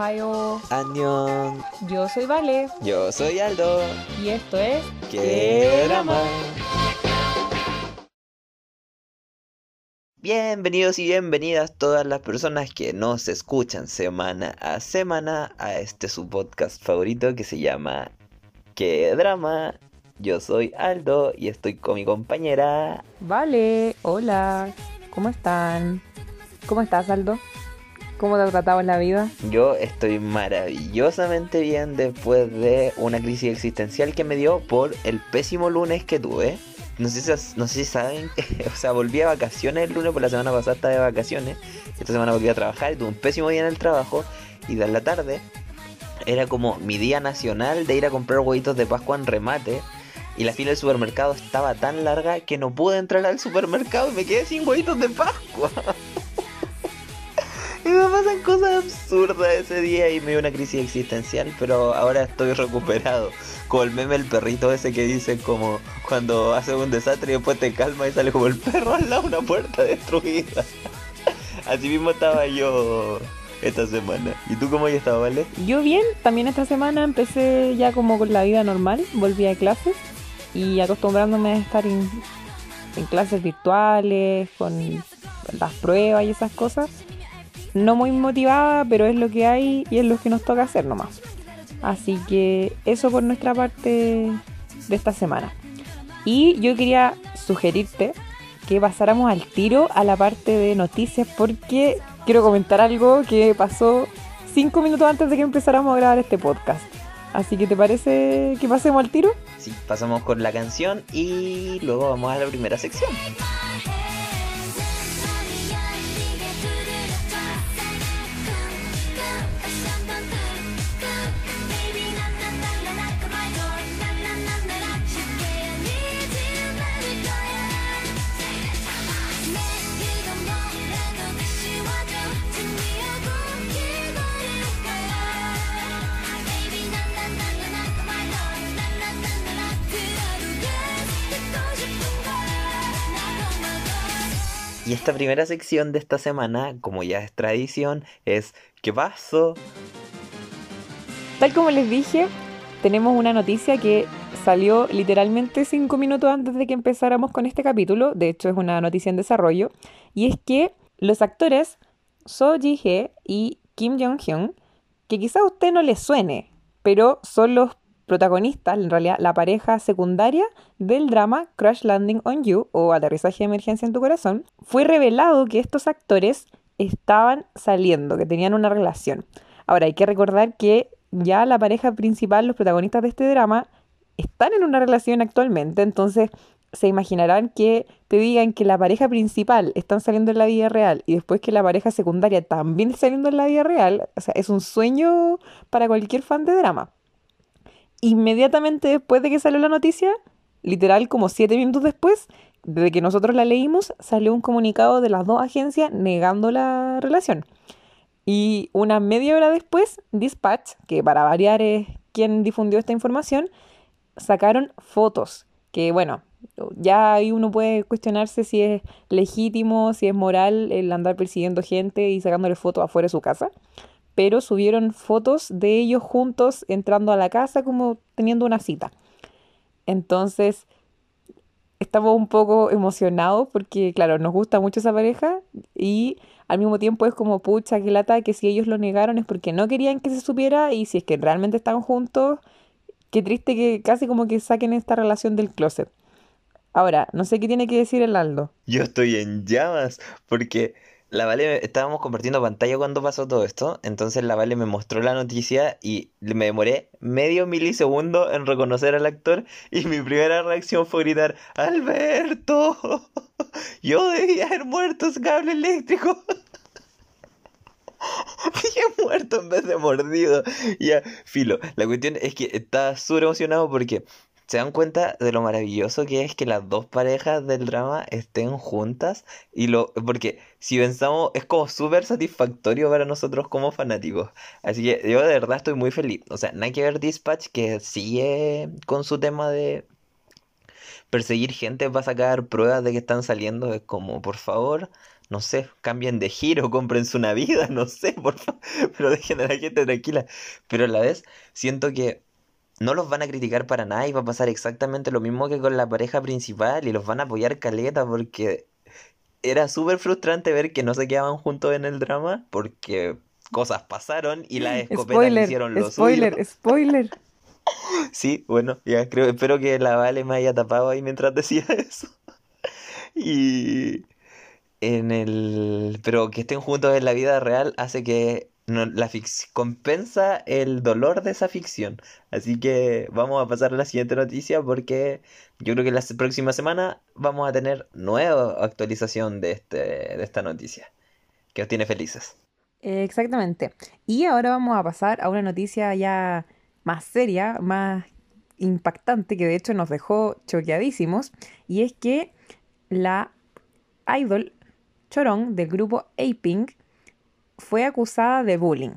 Ohio. Annyeong. Yo soy Vale Yo soy Aldo. y esto es ¡Qué drama! Bienvenidos y bienvenidas todas las personas que nos escuchan semana a semana a este su podcast favorito que se llama ¡Qué drama! Yo soy Aldo y estoy con mi compañera. Vale. Hola. ¿Cómo están? ¿Cómo estás, Aldo? ¿Cómo te ha tratado en la vida? Yo estoy maravillosamente bien después de una crisis existencial que me dio por el pésimo lunes que tuve. No sé si, no sé si saben, o sea, volví a vacaciones el lunes, por la semana pasada estaba de vacaciones. Esta semana volví a trabajar y tuve un pésimo día en el trabajo. Y de la tarde era como mi día nacional de ir a comprar huevitos de Pascua en remate. Y la fila del supermercado estaba tan larga que no pude entrar al supermercado y me quedé sin huevitos de Pascua. Me pasan cosas absurdas ese día y me dio una crisis existencial, pero ahora estoy recuperado. Como el meme el perrito ese que dice como cuando hace un desastre y después te calma y sale como el perro al lado una puerta destruida. Así mismo estaba yo esta semana. ¿Y tú cómo has estado, vale? Yo bien, también esta semana empecé ya como con la vida normal, volví a clases y acostumbrándome a estar en, en clases virtuales, con las pruebas y esas cosas. No muy motivada, pero es lo que hay y es lo que nos toca hacer nomás. Así que eso por nuestra parte de esta semana. Y yo quería sugerirte que pasáramos al tiro a la parte de noticias porque quiero comentar algo que pasó cinco minutos antes de que empezáramos a grabar este podcast. Así que ¿te parece que pasemos al tiro? Sí, pasamos con la canción y luego vamos a la primera sección. Esta primera sección de esta semana, como ya es tradición, es ¿Qué pasó? Tal como les dije, tenemos una noticia que salió literalmente cinco minutos antes de que empezáramos con este capítulo. De hecho, es una noticia en desarrollo. Y es que los actores So Ji-hye y Kim Jong-hyun, que quizá a usted no le suene, pero son los protagonistas, en realidad la pareja secundaria del drama Crash Landing on You o Aterrizaje de Emergencia en tu Corazón, fue revelado que estos actores estaban saliendo, que tenían una relación. Ahora hay que recordar que ya la pareja principal, los protagonistas de este drama, están en una relación actualmente, entonces se imaginarán que te digan que la pareja principal están saliendo en la vida real y después que la pareja secundaria también está saliendo en la vida real, o sea, es un sueño para cualquier fan de drama. Inmediatamente después de que salió la noticia, literal como siete minutos después, desde que nosotros la leímos, salió un comunicado de las dos agencias negando la relación. Y una media hora después, Dispatch, que para variar es quien difundió esta información, sacaron fotos que, bueno, ya ahí uno puede cuestionarse si es legítimo, si es moral el andar persiguiendo gente y sacándole fotos afuera de su casa. Pero subieron fotos de ellos juntos entrando a la casa como teniendo una cita. Entonces, estamos un poco emocionados porque, claro, nos gusta mucho esa pareja y al mismo tiempo es como, pucha, que lata que si ellos lo negaron es porque no querían que se supiera y si es que realmente están juntos, qué triste que casi como que saquen esta relación del closet. Ahora, no sé qué tiene que decir el Aldo. Yo estoy en llamas porque la Vale, estábamos compartiendo pantalla cuando pasó todo esto, entonces la Vale me mostró la noticia y me demoré medio milisegundo en reconocer al actor y mi primera reacción fue gritar, Alberto, yo debía haber muerto ese cable eléctrico. Dije muerto en vez de mordido. Ya, filo. La cuestión es que estaba súper emocionado porque se dan cuenta de lo maravilloso que es que las dos parejas del drama estén juntas y lo porque si pensamos es como súper satisfactorio para nosotros como fanáticos así que yo de verdad estoy muy feliz o sea nada que ver Dispatch que sigue con su tema de perseguir gente para sacar pruebas de que están saliendo es como por favor no sé, cambien de giro, cómprense una vida, no sé, por favor, pero dejen a la gente tranquila. Pero a la vez siento que no los van a criticar para nada y va a pasar exactamente lo mismo que con la pareja principal y los van a apoyar caleta porque era súper frustrante ver que no se quedaban juntos en el drama porque cosas pasaron y las escopetas hicieron lo spoiler, suyo. Spoiler, spoiler. Sí, bueno, ya creo, espero que la Vale me haya tapado ahí mientras decía eso. Y en el pero que estén juntos en la vida real hace que la compensa el dolor de esa ficción. Así que vamos a pasar a la siguiente noticia porque yo creo que la próxima semana vamos a tener nueva actualización de, este, de esta noticia que os tiene felices. Exactamente. Y ahora vamos a pasar a una noticia ya más seria, más impactante, que de hecho nos dejó choqueadísimos, y es que la idol Chorón del grupo A-Pink fue acusada de bullying.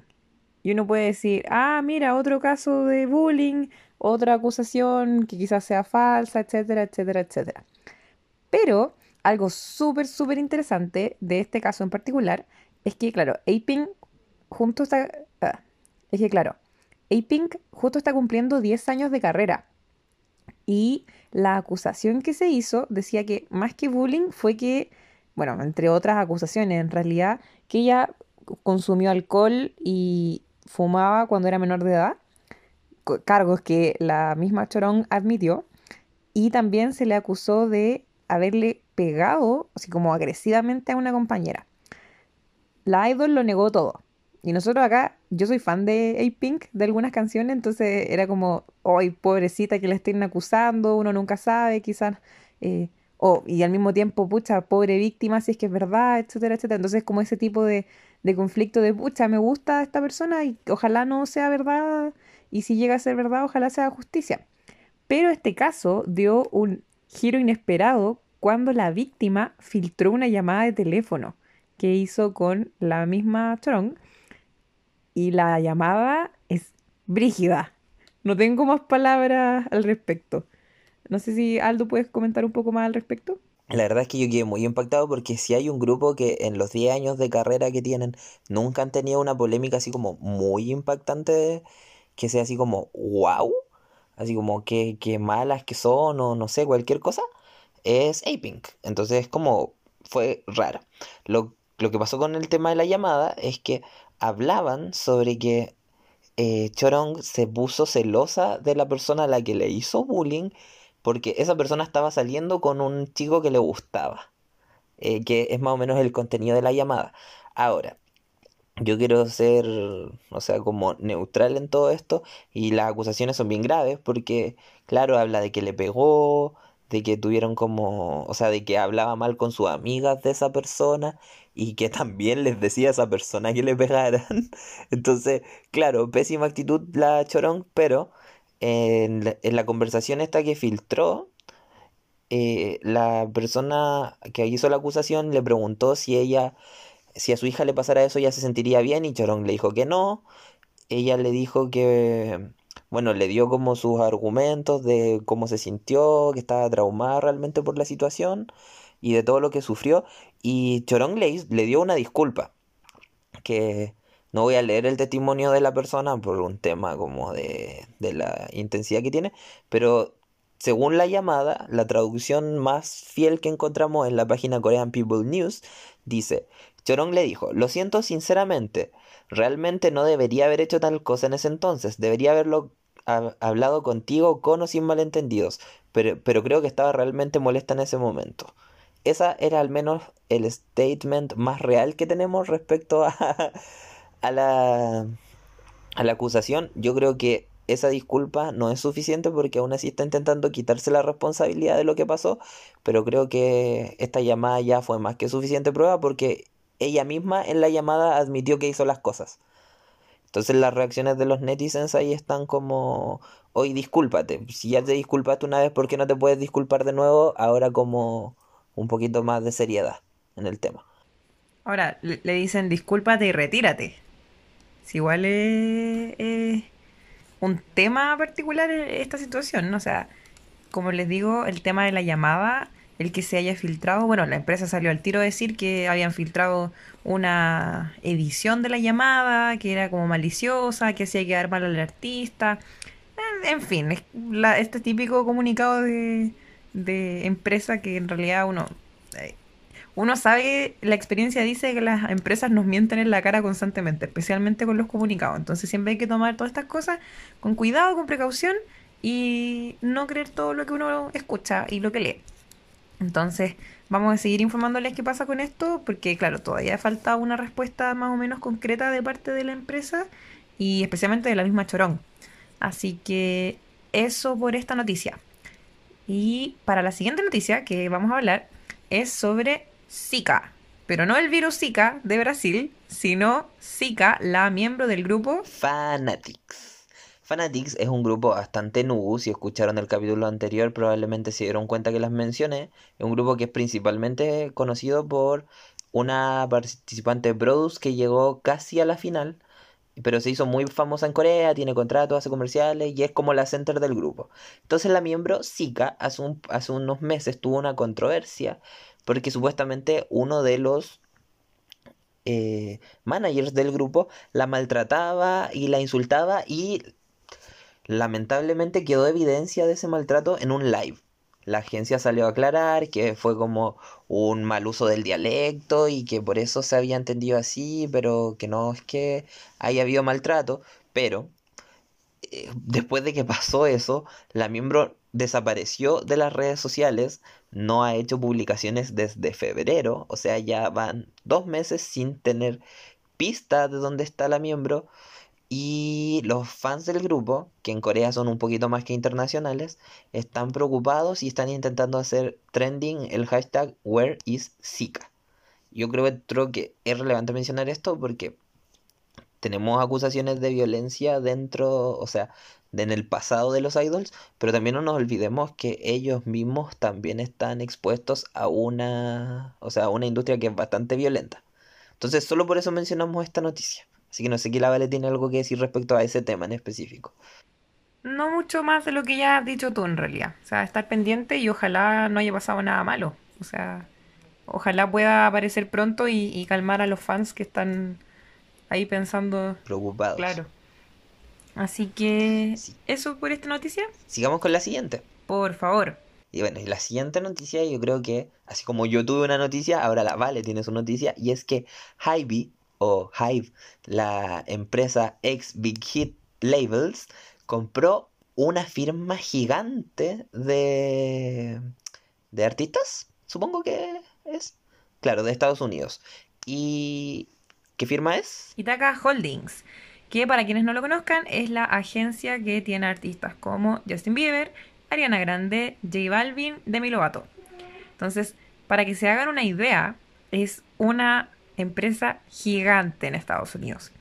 Y uno puede decir, ah, mira, otro caso de bullying, otra acusación que quizás sea falsa, etcétera, etcétera, etcétera. Pero algo súper, súper interesante de este caso en particular es que, claro, A-Pink junto está... Ah, es que, claro, A-Pink justo está cumpliendo 10 años de carrera. Y la acusación que se hizo decía que más que bullying fue que, bueno, entre otras acusaciones, en realidad, que ella consumió alcohol y fumaba cuando era menor de edad, cargos que la misma Chorón admitió, y también se le acusó de haberle pegado, así como agresivamente a una compañera. La idol lo negó todo. Y nosotros acá, yo soy fan de A-Pink, de algunas canciones, entonces era como, ay, pobrecita que la estén acusando, uno nunca sabe, quizás, eh, y al mismo tiempo, pucha, pobre víctima, si es que es verdad, etcétera, etcétera. Entonces, como ese tipo de, de conflicto de, pucha, me gusta esta persona y ojalá no sea verdad, y si llega a ser verdad, ojalá sea justicia. Pero este caso dio un giro inesperado cuando la víctima filtró una llamada de teléfono que hizo con la misma Strong y la llamada es brígida. No tengo más palabras al respecto. No sé si Aldo puedes comentar un poco más al respecto. La verdad es que yo quedé muy impactado porque si hay un grupo que en los 10 años de carrera que tienen nunca han tenido una polémica así como muy impactante, que sea así como wow, así como que, que malas que son o no sé, cualquier cosa, es A-Pink. Entonces como fue raro. Lo, lo que pasó con el tema de la llamada es que hablaban sobre que eh, Chorong se puso celosa de la persona a la que le hizo bullying porque esa persona estaba saliendo con un chico que le gustaba, eh, que es más o menos el contenido de la llamada. Ahora, yo quiero ser, o sea, como neutral en todo esto y las acusaciones son bien graves porque, claro, habla de que le pegó, de que tuvieron como, o sea, de que hablaba mal con sus amigas de esa persona y que también les decía a esa persona que le pegaran. Entonces, claro, pésima actitud la Chorón, pero en la, conversación esta que filtró, eh, la persona que hizo la acusación le preguntó si ella, si a su hija le pasara eso, ella se sentiría bien y Chorón le dijo que no. Ella le dijo que, bueno, le dio como sus argumentos de cómo se sintió, que estaba traumada realmente por la situación y de todo lo que sufrió. Y Chorón le, le dio una disculpa. Que no voy a leer el testimonio de la persona por un tema como de, de la intensidad que tiene. Pero según la llamada, la traducción más fiel que encontramos en la página Korean People News dice, Chorón le dijo, lo siento sinceramente, realmente no debería haber hecho tal cosa en ese entonces, debería haberlo hablado contigo con o sin malentendidos, pero, pero creo que estaba realmente molesta en ese momento esa era al menos el statement más real que tenemos respecto a, a, la, a la acusación. Yo creo que esa disculpa no es suficiente porque aún así está intentando quitarse la responsabilidad de lo que pasó, pero creo que esta llamada ya fue más que suficiente prueba porque ella misma en la llamada admitió que hizo las cosas. Entonces las reacciones de los netizens ahí están como, hoy discúlpate, si ya te disculpaste una vez, ¿por qué no te puedes disculpar de nuevo? Ahora como un poquito más de seriedad en el tema. Ahora, le dicen discúlpate y retírate. Si igual es, un tema particular esta situación, ¿no? O sea, como les digo, el tema de la llamada, el que se haya filtrado. Bueno, la empresa salió al tiro a decir que habían filtrado una edición de la llamada, que era como maliciosa, que hacía quedar mal al artista. En, fin, es este típico comunicado de, de empresa que en realidad uno... Uno sabe, la experiencia dice que las empresas nos mienten en la cara constantemente, especialmente con los comunicados. Entonces siempre hay que tomar todas estas cosas con cuidado, con precaución y no creer todo lo que uno escucha y lo que lee. Entonces, vamos a seguir informándoles qué pasa con esto, porque claro, todavía falta una respuesta más o menos concreta de parte de la empresa y especialmente de la misma Chorón. Así que eso por esta noticia. Y para la siguiente noticia que vamos a hablar es sobre Zika, pero no el virus Zika de Brasil, sino Zika, la miembro del grupo Fanatics. Fanatics es un grupo bastante nuevo, si escucharon el capítulo anterior probablemente se dieron cuenta que las mencioné. Es un grupo que es principalmente conocido por una participante Brodus que llegó casi a la final, pero se hizo muy famosa en Corea, tiene contratos, hace comerciales y es como la center del grupo. Entonces la miembro Zika hace unos meses tuvo una controversia porque supuestamente uno de los eh, managers del grupo la maltrataba y la insultaba y Lamentablemente quedó evidencia de ese maltrato en un live. La agencia salió a aclarar que fue como un mal uso del dialecto y que por eso se había entendido así, pero que no es que haya habido maltrato. Pero eh, después de que pasó eso, la miembro desapareció de las redes sociales, no ha hecho publicaciones desde febrero, o sea, ya van dos meses sin tener pista de dónde está la miembro. Y los fans del grupo, que en Corea son un poquito más que internacionales, están preocupados y están intentando hacer trending el hashtag Where is Zika. Yo creo, que es relevante mencionar esto porque tenemos acusaciones de violencia dentro, o sea, en el pasado de los idols, pero también no nos olvidemos que ellos mismos también están expuestos a una, o sea, a una industria que es bastante violenta. Entonces, solo por eso mencionamos esta noticia. Así que no sé qué la Vale tiene algo que decir respecto a ese tema en específico. No mucho más de lo que ya has dicho tú en realidad. O sea, estar pendiente y ojalá no haya pasado nada malo. O sea, ojalá pueda aparecer pronto y, calmar a los fans que están ahí pensando. Preocupados. Claro. Así que, ¿eso por esta noticia? Sigamos con la siguiente. Por favor. Y bueno, y la siguiente noticia yo creo que, así como yo tuve una noticia, ahora la Vale tiene su noticia, y es que Hybe o Hive, la empresa ex Big Hit Labels, compró una firma gigante de, de artistas, supongo que es. Claro, de Estados Unidos. ¿Y qué firma es? Itaca Holdings, que para quienes no lo conozcan es la agencia que tiene artistas como Justin Bieber, Ariana Grande, J Balvin, Demi Lovato. Entonces, para que se hagan una idea, es una empresa gigante en Estados Unidos.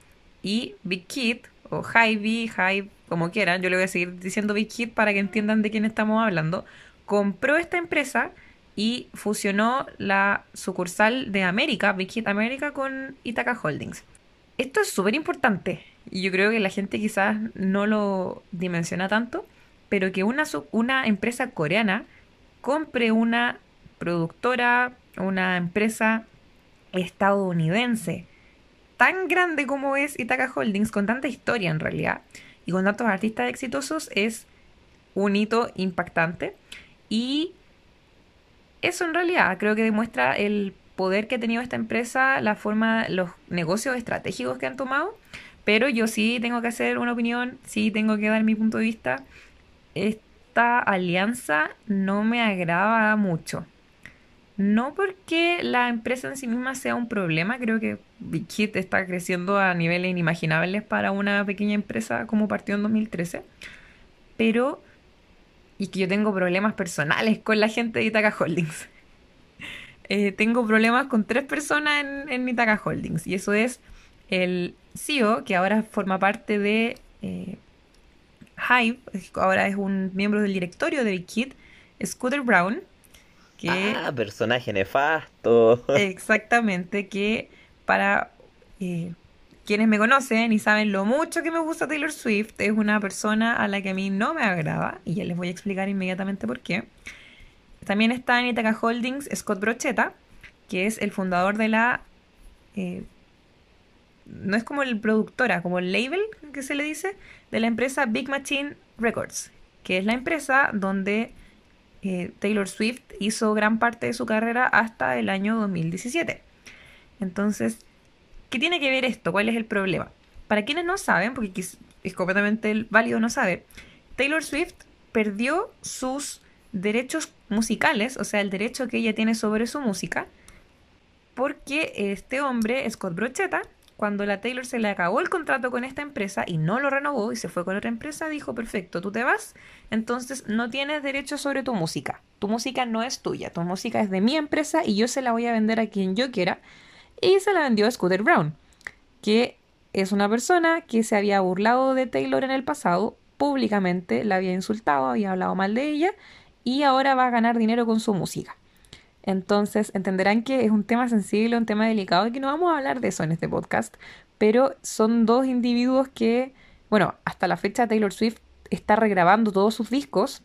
Y Big Kid, o Hy-Vee, Hive, como quieran, yo le voy a seguir diciendo Big Kid para que entiendan de quién estamos hablando, compró esta empresa y fusionó la sucursal de América, Big Kid América, con Itaca Holdings. Esto es súper importante y yo creo que la gente quizás no lo dimensiona tanto, pero que una, una empresa coreana compre una productora, una empresa estadounidense, tan grande como es Itaca Holdings, con tanta historia en realidad, y con tantos artistas exitosos, es un hito impactante. Y eso en realidad creo que demuestra el poder que ha tenido esta empresa, la forma, los negocios estratégicos que han tomado. Pero yo sí tengo que hacer una opinión, sí tengo que dar mi punto de vista. Esta alianza no me agrada mucho. No porque la empresa en sí misma sea un problema, creo que Big está creciendo a niveles inimaginables para una pequeña empresa como partió en 2013, pero y que yo tengo problemas personales con la gente de Itaca Holdings. Eh, tengo problemas con tres personas en, en Itaca Holdings y eso es el CEO, que ahora forma parte de eh, Hive, ahora es un miembro del directorio de Big Hit, Scooter Brown, Ah, personaje nefasto. Exactamente, que para eh, quienes me conocen y saben lo mucho que me gusta Taylor Swift, es una persona a la que a mí no me agrada, y ya les voy a explicar inmediatamente por qué. También está en Itaca Holdings Scott Brocheta, que es el fundador de la... Eh, no es como el productora, como el label que se le dice, de la empresa Big Machine Records, que es la empresa donde eh, Taylor Swift hizo gran parte de su carrera hasta el año 2017. Entonces, ¿qué tiene que ver esto? ¿Cuál es el problema? Para quienes no saben, porque es completamente válido no saber, Taylor Swift perdió sus derechos musicales, o sea, el derecho que ella tiene sobre su música, porque este hombre, Scott Brocheta, cuando la Taylor se le acabó el contrato con esta empresa y no lo renovó y se fue con otra empresa, dijo, perfecto, tú te vas, entonces no tienes derecho sobre tu música. Tu música no es tuya, tu música es de mi empresa y yo se la voy a vender a quien yo quiera. Y se la vendió a Scooter Brown, que es una persona que se había burlado de Taylor en el pasado, públicamente la había insultado, había hablado mal de ella y ahora va a ganar dinero con su música. Entonces entenderán que es un tema sensible, un tema delicado y que no vamos a hablar de eso en este podcast, pero son dos individuos que, bueno, hasta la fecha Taylor Swift está regrabando todos sus discos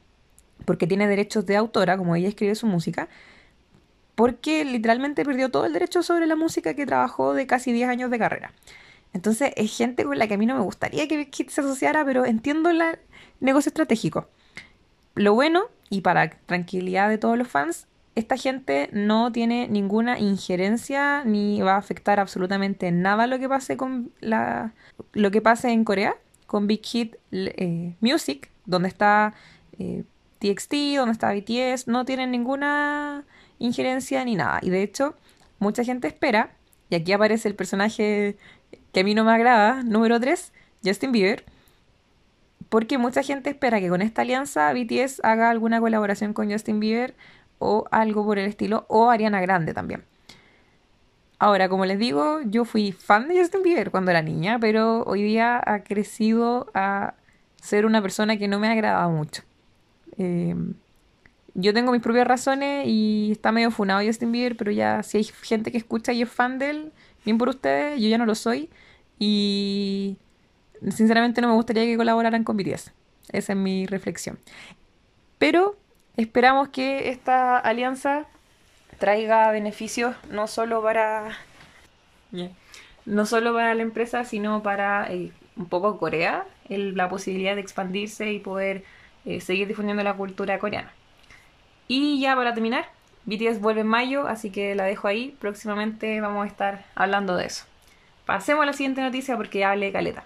porque tiene derechos de autora, como ella escribe su música, porque literalmente perdió todo el derecho sobre la música que trabajó de casi 10 años de carrera. Entonces es gente con la que a mí no me gustaría que Kit se asociara, pero entiendo el negocio estratégico. Lo bueno, y para tranquilidad de todos los fans, esta gente no tiene ninguna injerencia ni va a afectar absolutamente nada lo que pase con la lo que pase en Corea con Big Hit eh, Music donde está eh, TXT donde está BTS no tienen ninguna injerencia ni nada. Y de hecho mucha gente espera y aquí aparece el personaje que a mí no me agrada número 3 Justin Bieber porque mucha gente espera que con esta alianza BTS haga alguna colaboración con Justin Bieber o algo por el estilo, o Ariana Grande también. Ahora, como les digo, yo fui fan de Justin Bieber cuando era niña, pero hoy día ha crecido a ser una persona que no me ha agradado mucho. Em, yo tengo mis propias razones y está medio funado Justin Bieber, pero ya si hay gente que escucha y es fan de él, bien por ustedes, yo ya no lo soy. Y sinceramente no me gustaría que colaboraran con BTS. Esa es mi reflexión. Pero Esperamos que esta alianza traiga beneficios no solo para no solo para la empresa, sino para eh, un poco Corea, la posibilidad de expandirse y poder eh, seguir difundiendo la cultura coreana. Y ya para terminar, BTS vuelve en mayo, así que la dejo ahí. Próximamente vamos a estar hablando de eso. Pasemos a la siguiente noticia porque hable caleta.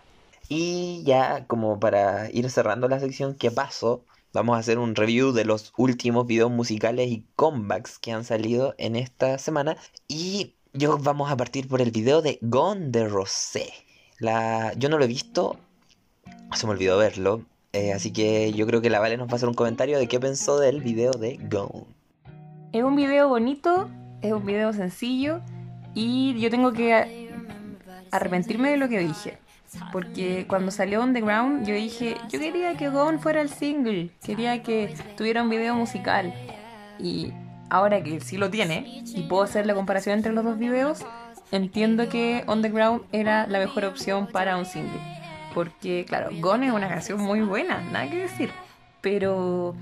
Y ya como para ir cerrando la sección, ¿qué pasó? Vamos a hacer un review de los últimos videos musicales y comebacks que han salido en esta semana. Y yo vamos a partir por el video de Gone de Rosé. La... Yo no lo he visto, se me olvidó verlo. Eh, así que yo creo que la Vale nos va a hacer un comentario de qué pensó del video de Gone. Es un video bonito, es un video sencillo y yo tengo que arrepentirme de lo que dije. Porque cuando salió On The Ground yo dije, yo quería que Gone fuera el single, quería que tuviera un video musical. Y ahora que sí lo tiene y puedo hacer la comparación entre los dos videos, entiendo que On The Ground era la mejor opción para un single. Porque claro, Gone es una canción muy buena, nada que decir. Pero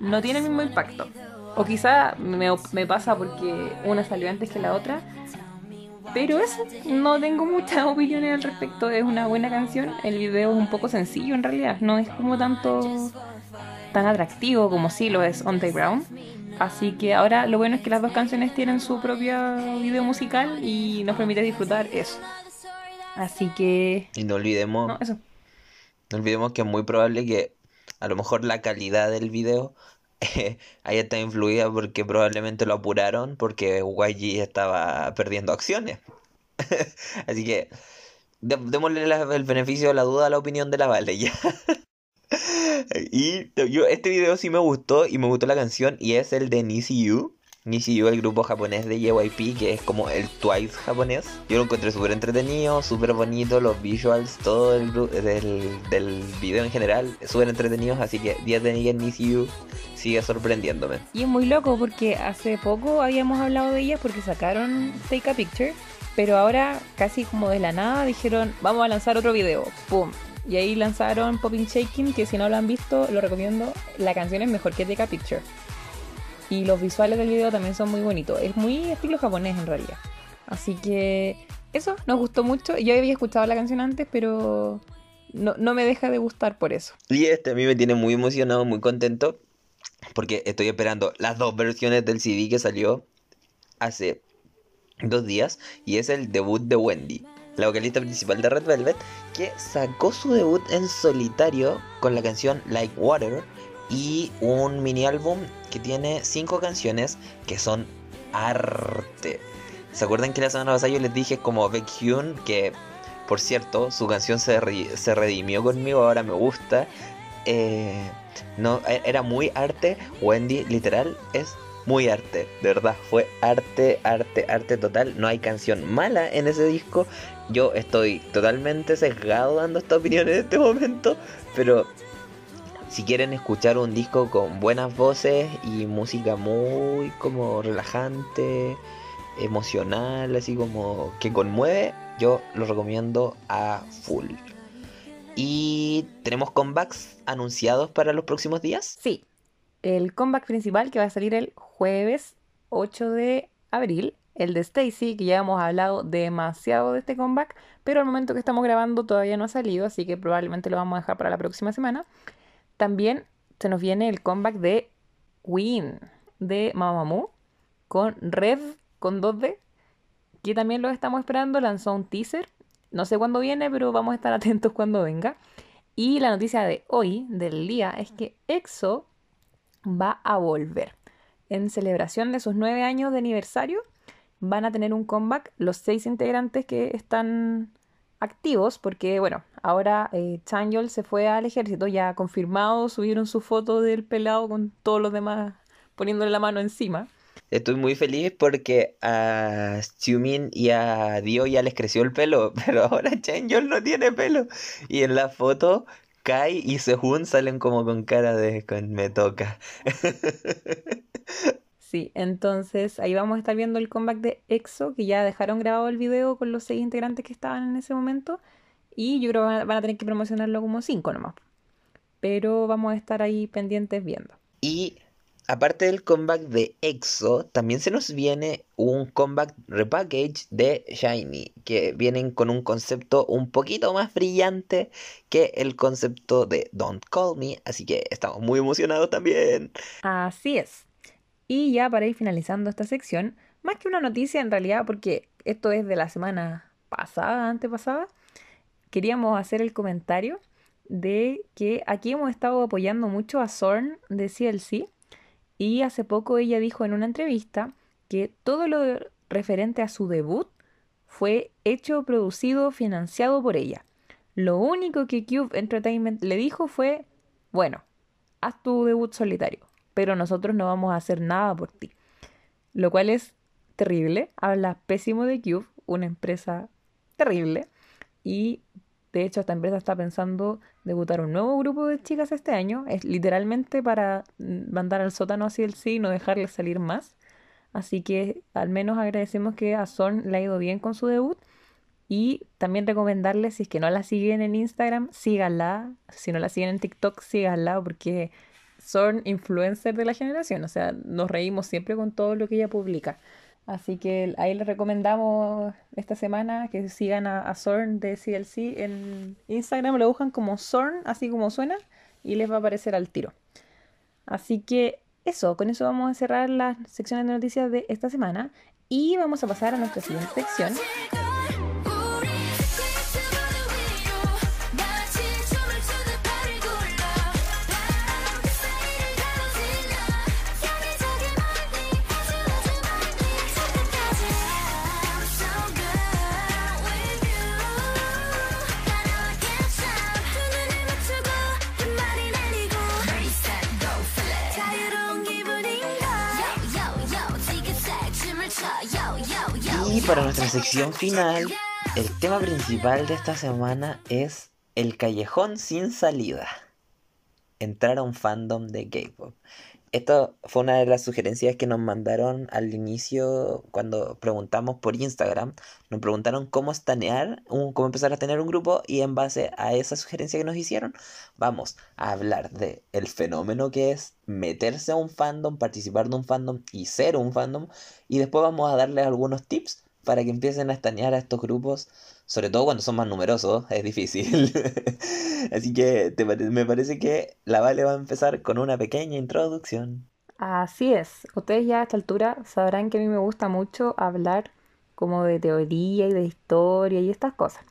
no tiene el mismo impacto. O quizá me, me pasa porque una salió antes que la otra pero eso, no tengo muchas opiniones al respecto. Es una buena canción. El video es un poco sencillo en realidad. No es como tanto tan atractivo como sí lo es On the Ground. Así que ahora lo bueno es que las dos canciones tienen su propio video musical y nos permite disfrutar eso. Así que. Y no olvidemos. No, eso. No olvidemos que es muy probable que a lo mejor la calidad del video ahí está influida porque probablemente lo apuraron porque YG estaba perdiendo acciones. Así que démosle el beneficio de la duda a la opinión de la Vale ya. y yo este video sí me gustó y me gustó la canción y es el de Nisi You Nishio, el grupo japonés de JYP, que es como el Twice japonés. Yo lo encontré súper entretenido, súper bonito, los visuals, todo el del, del video en general, súper entretenidos, así que 10 de 10 Nishio sigue sorprendiéndome. Y es muy loco porque hace poco habíamos hablado de ellas porque sacaron Take a Picture, pero ahora casi como de la nada dijeron, vamos a lanzar otro video, ¡pum! Y ahí lanzaron Popping Shaking, que si no lo han visto, lo recomiendo. La canción es mejor que Take a Picture. Y los visuales del video también son muy bonitos. Es muy estilo japonés en realidad. Así que eso nos gustó mucho. Yo había escuchado la canción antes, pero no, no me deja de gustar por eso. Y este a mí me tiene muy emocionado, muy contento. Porque estoy esperando las dos versiones del CD que salió hace dos días. Y es el debut de Wendy, la vocalista principal de Red Velvet, que sacó su debut en solitario con la canción Like Water y un mini álbum que tiene cinco canciones que son arte. ¿Se acuerdan que la semana pasada yo les dije como Baekhyun que, por cierto, su canción se, se redimió conmigo, ahora me gusta? Eh, no, e-, era muy arte. Wendy, literal, es muy arte, de verdad, fue arte, arte, arte total. No hay canción mala en ese disco. Yo estoy totalmente sesgado dando esta opinión en este momento, pero si quieren escuchar un disco con buenas voces y música muy como relajante, emocional, así como que conmueve, yo lo recomiendo a full. ¿Y tenemos comebacks anunciados para los próximos días? Sí. El comeback principal que va a salir el jueves 8 de abril, el de Stacy, que ya hemos hablado demasiado de este comeback, pero al momento que estamos grabando todavía no ha salido, así que probablemente lo vamos a dejar para la próxima semana. También se nos viene el comeback de Queen de Mamamoo con Red con 2D, que también lo estamos esperando. Lanzó un teaser. No sé cuándo viene, pero vamos a estar atentos cuando venga. Y la noticia de hoy, del día, es que EXO va a volver. En celebración de sus nueve años de aniversario, van a tener un comeback los seis integrantes que están activos, porque bueno, ahora eh, se fue al ejército, ya confirmado, subieron su foto del pelado con todos los demás poniéndole la mano encima. Estoy muy feliz porque a Xiumin y a Dio ya les creció el pelo, pero ahora Changyol no tiene pelo. Y en la foto Kai y Sehun salen como con cara de me toca. Sí, entonces ahí vamos a estar viendo el comeback de EXO, que ya dejaron grabado el video con los seis integrantes que estaban en ese momento. Y yo creo que van a tener que promocionarlo como cinco nomás. Pero vamos a estar ahí pendientes viendo. Y aparte del comeback de EXO, también se nos viene un comeback repackage de Shiny, que vienen con un concepto un poquito más brillante que el concepto de Don't Call Me, así que estamos muy emocionados también. Así es. Y ya para ir finalizando esta sección, más que una noticia en realidad, porque esto es de la semana pasada, antepasada, queríamos hacer el comentario de que aquí hemos estado apoyando mucho a Zorn de CLC y hace poco ella dijo en una entrevista que todo lo referente a su debut fue hecho, producido, financiado por ella. Lo único que Cube Entertainment le dijo fue, bueno, haz tu debut solitario, pero nosotros no vamos a hacer nada por ti. Lo cual es terrible, habla pésimo de Cube, una empresa terrible, y de hecho, esta empresa está pensando debutar un nuevo grupo de chicas este año. Es literalmente para mandar al sótano así el sí y no dejarles salir más. Así que al menos agradecemos que a Zorn le ha ido bien con su debut. Y también recomendarles, si es que no la siguen en Instagram, síganla. Si no la siguen en TikTok, síganla porque son influencers de la generación. O sea, nos reímos siempre con todo lo que ella publica. Así que ahí les recomendamos esta semana que sigan a, a Zorn de CLC en Instagram, lo buscan como Zorn, así como suena, y les va a aparecer al tiro. Así que eso, con eso vamos a cerrar las secciones de noticias de esta semana y vamos a pasar a nuestra siguiente sección. Y para nuestra sección final, el tema principal de esta semana es el callejón sin salida. Entrar a un fandom de K-pop. esto fue una de las sugerencias que nos mandaron al inicio cuando preguntamos por Instagram. Nos preguntaron cómo estanear, cómo empezar a tener un grupo y en base a esa sugerencia que nos hicieron, vamos a hablar de el fenómeno que es meterse a un fandom, participar de un fandom y ser un fandom y después vamos a darles algunos tips para que empiecen a estanear a estos grupos, sobre todo cuando son más numerosos, es difícil. Así que me parece que la Vale va a empezar con una pequeña introducción. Así es, ustedes ya a esta altura sabrán que a mí me gusta mucho hablar como de teoría y de historia y estas cosas.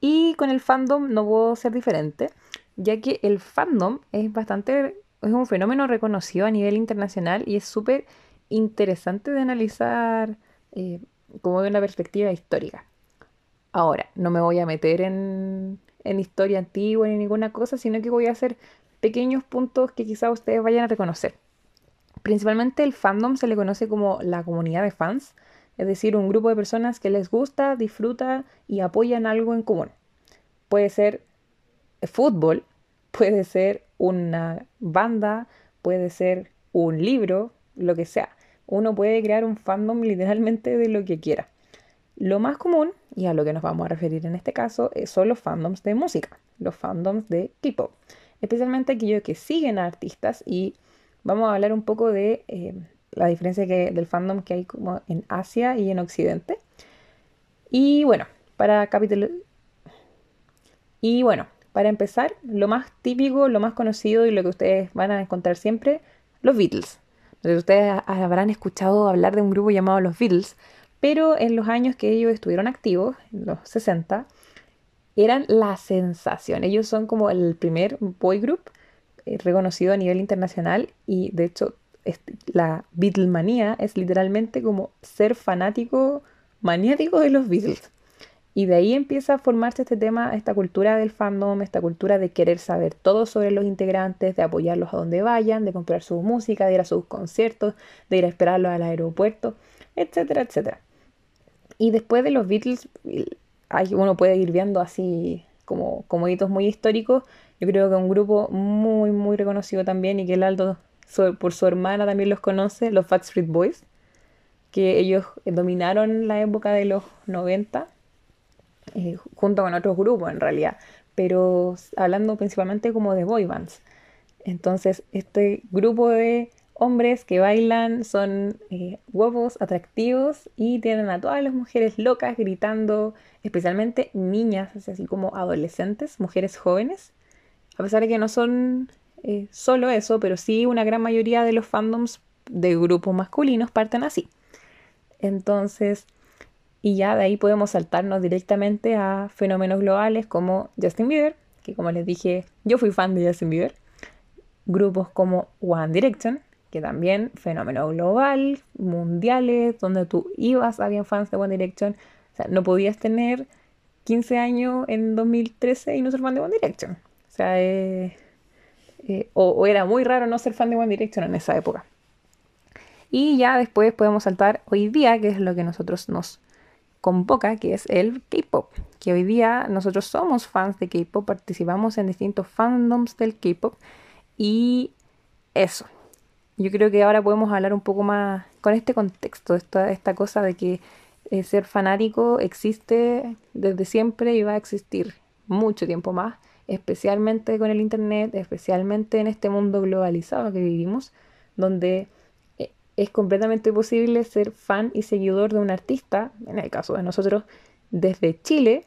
Y con el fandom no puedo ser diferente, ya que el fandom es bastante, es un fenómeno reconocido a nivel internacional y es súper interesante de analizar eh, como de una perspectiva histórica. Ahora, no me voy a meter en, en historia antigua ni ninguna cosa, sino que voy a hacer pequeños puntos que quizá ustedes vayan a reconocer. Principalmente el fandom se le conoce como la comunidad de fans, es decir, un grupo de personas que les gusta, disfruta y apoyan algo en común. Puede ser fútbol, puede ser una banda, puede ser un libro, lo que sea uno puede crear un fandom literalmente de lo que quiera. Lo más común, y a lo que nos vamos a referir en este caso, eh, son los fandoms de música, los fandoms de K-pop, especialmente aquellos que siguen a artistas y vamos a hablar un poco de eh, la diferencia del fandom que hay como en Asia y en Occidente. Y bueno, para capítulo... Y bueno, para empezar, lo más típico, lo más conocido y lo que ustedes van a encontrar siempre, los Beatles ustedes habrán escuchado hablar de un grupo llamado los Beatles, pero en los años que ellos estuvieron activos, en los 60, eran la sensación. Ellos son como el primer boy group eh, reconocido a nivel internacional y de hecho la Beatlemanía es literalmente como ser fanático maniático de los Beatles. Y de ahí empieza a formarse este tema, esta cultura del fandom, esta cultura de querer saber todo sobre los integrantes, de apoyarlos a donde vayan, de comprar su música, de ir a sus conciertos, de ir a esperarlos al aeropuerto, etcétera, etcétera. Y después de los Beatles, uno puede ir viendo así como, como hitos muy históricos. Yo creo que un grupo muy, muy reconocido también y que el Aldo por su hermana también los conoce, los Fat Street Boys, que ellos dominaron la época de los 90 eh, junto con otros grupos en realidad, pero hablando principalmente como de boy bands. Entonces, este grupo de hombres que bailan son eh, guapos, atractivos y tienen a todas las mujeres locas gritando, especialmente niñas, así como adolescentes, mujeres jóvenes, a pesar de que no son eh, solo eso, pero sí una gran mayoría de los fandoms de grupos masculinos parten así. Entonces, y ya de ahí podemos saltarnos directamente a fenómenos globales como Justin Bieber, que como les dije, yo fui fan de Justin Bieber. Grupos como One Direction, que también fenómeno global, mundiales, donde tú ibas, habían fans de One Direction. O sea, no podías tener 15 años en 2013 y no ser fan de One Direction. O sea, eh, eh, o, era muy raro no ser fan de One Direction en esa época. Y ya después podemos saltar hoy día, que es lo que nosotros nos convoca, que es el K-Pop, que hoy día nosotros somos fans de K-Pop, participamos en distintos fandoms del K-Pop y eso. Yo creo que ahora podemos hablar un poco más con este contexto, esta, esta cosa de que eh, ser fanático existe desde siempre y va a existir mucho tiempo más, especialmente con el Internet, especialmente en este mundo globalizado que vivimos, donde es completamente posible ser fan y seguidor de un artista, en el caso de nosotros, desde Chile,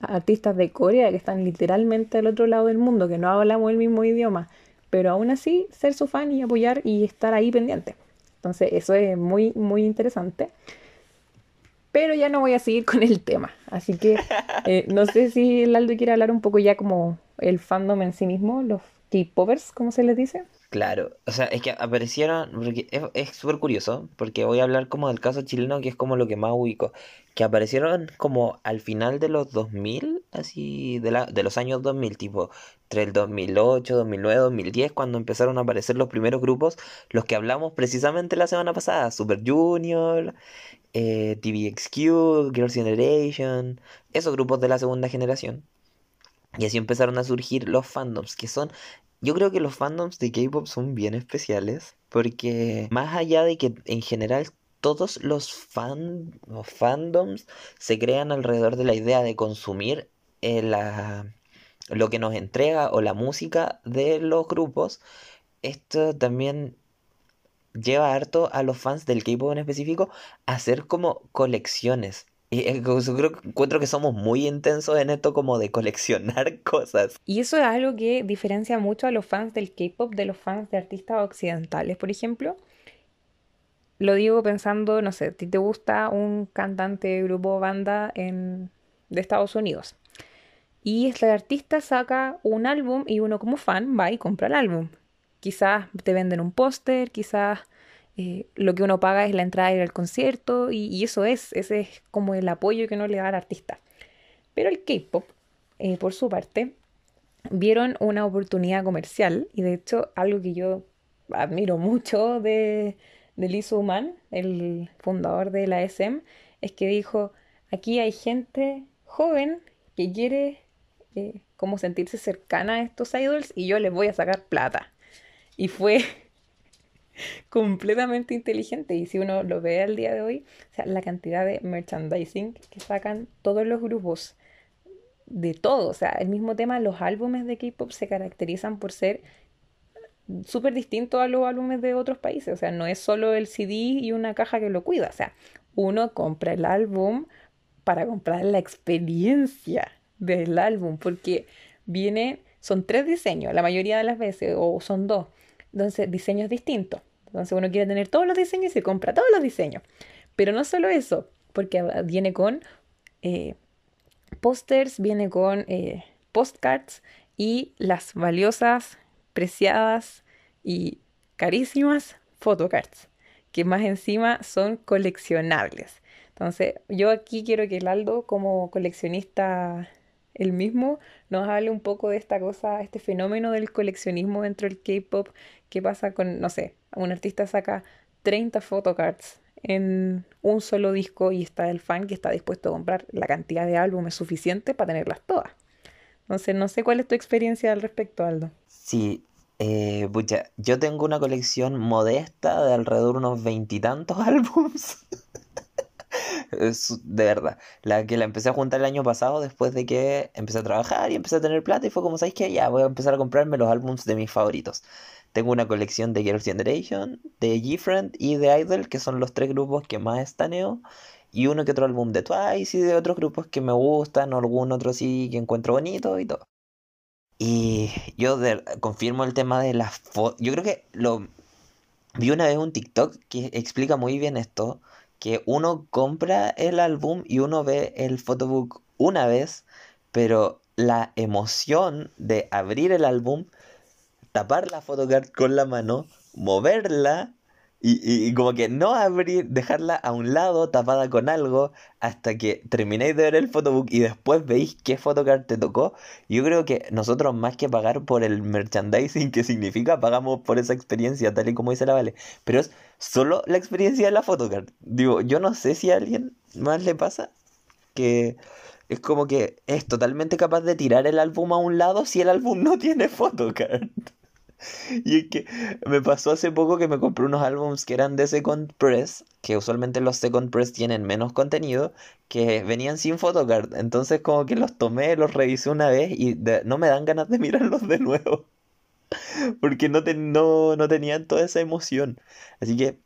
artistas de Corea que están literalmente al otro lado del mundo, que no hablamos el mismo idioma, pero aún así ser su fan y apoyar y estar ahí pendiente. Entonces eso es muy, muy interesante. Pero ya no voy a seguir con el tema. Así que eh, no sé si Laldo quiere hablar un poco ya como el fandom en sí mismo, los K-popers, como se les dice. Claro, o sea, es que aparecieron, es súper curioso, porque voy a hablar como del caso chileno, que es como lo que más ubico, que aparecieron como al final de los 2000, así, de, la, de los años 2000, tipo, entre el 2008, 2009, 2010, cuando empezaron a aparecer los primeros grupos, los que hablamos precisamente la semana pasada, Super Junior, eh, TVXQ, Girls' Generation, esos grupos de la segunda generación. Y así empezaron a surgir los fandoms, que son yo creo que los fandoms de K-pop son bien especiales porque más allá de que en general todos los, fan, fandoms se crean alrededor de la idea de consumir eh, lo que nos entrega o la música de los grupos, esto también lleva harto a los fans del K-pop en específico a hacer como colecciones. Y creo encuentro que somos muy intensos en esto como de coleccionar cosas. Y eso es algo que diferencia mucho a los fans del K-pop de los fans de artistas occidentales, por ejemplo. Lo digo pensando, no sé, te gusta un cantante, grupo, banda en, de Estados Unidos. Y este artista saca un álbum y uno como fan va y compra el álbum. Quizás te venden un póster, quizás eh, lo que uno paga es la entrada a ir al concierto y, eso es, ese es como el apoyo que uno le da al artista. Pero el K-Pop, eh, por su parte, vieron una oportunidad comercial y de hecho algo que yo admiro mucho de, de Lee Soo-man, el fundador de la SM, es que dijo, aquí hay gente joven que quiere eh, como sentirse cercana a estos idols y yo les voy a sacar plata. Y fue completamente inteligente. Y si uno lo ve al día de hoy, o sea, la cantidad de merchandising que sacan todos los grupos de todo. O sea, el mismo tema, los álbumes de K-pop se caracterizan por ser súper distintos a los álbumes de otros países. O sea, no es solo el CD y una caja que lo cuida. O sea, uno compra el álbum para comprar la experiencia del álbum, porque viene, son tres diseños la mayoría de las veces, o son dos. Entonces, diseños distintos. Entonces, uno quiere tener todos los diseños y se compra todos los diseños. Pero no solo eso, porque viene con eh, pósters, viene con eh, postcards y las valiosas, preciadas y carísimas photocards, que más encima son coleccionables. Entonces, yo aquí quiero que el Aldo, como coleccionista el mismo, nos hable un poco de esta cosa, este fenómeno del coleccionismo dentro del K-pop, qué pasa con, no sé, un artista saca 30 photocards en un solo disco y está el fan que está dispuesto a comprar la cantidad de álbumes suficiente para tenerlas todas. Entonces, no sé cuál es tu experiencia al respecto, Aldo. Sí, eh, yo tengo una colección modesta de alrededor de unos veintitantos álbums de verdad. La que la empecé a juntar el año pasado después de que empecé a trabajar y empecé a tener plata y fue como, ¿sabes qué? Ya voy a empezar a comprarme los álbums de mis favoritos. Tengo una colección de Girls' Generation, de G-Friend y de Idol, que son los tres grupos que más estaneo. Y uno que otro álbum de Twice y de otros grupos que me gustan, o algún otro sí que encuentro bonito y todo. Y yo confirmo el tema de las fotos. Yo creo que lo vi una vez un TikTok que explica muy bien esto que uno compra el álbum y uno ve el photobook una vez, pero la emoción de abrir el álbum, tapar la photocard con la mano, moverla y, como que no abrir, dejarla a un lado tapada con algo hasta que terminéis de ver el photobook y después veis qué photocard te tocó. Yo creo que nosotros más que pagar por el merchandising que significa, pagamos por esa experiencia, tal y como dice la Vale. Pero es solo la experiencia de la photocard. Digo, yo no sé si a alguien más le pasa que es como que es totalmente capaz de tirar el álbum a un lado si el álbum no tiene photocard. Y es que me pasó hace poco que me compré unos álbums que eran de Second Press, que usualmente los Second Press tienen menos contenido, que venían sin photocard. Entonces como que los tomé, los revisé una vez y no me dan ganas de mirarlos de nuevo. Porque no, no, no tenían toda esa emoción. Así que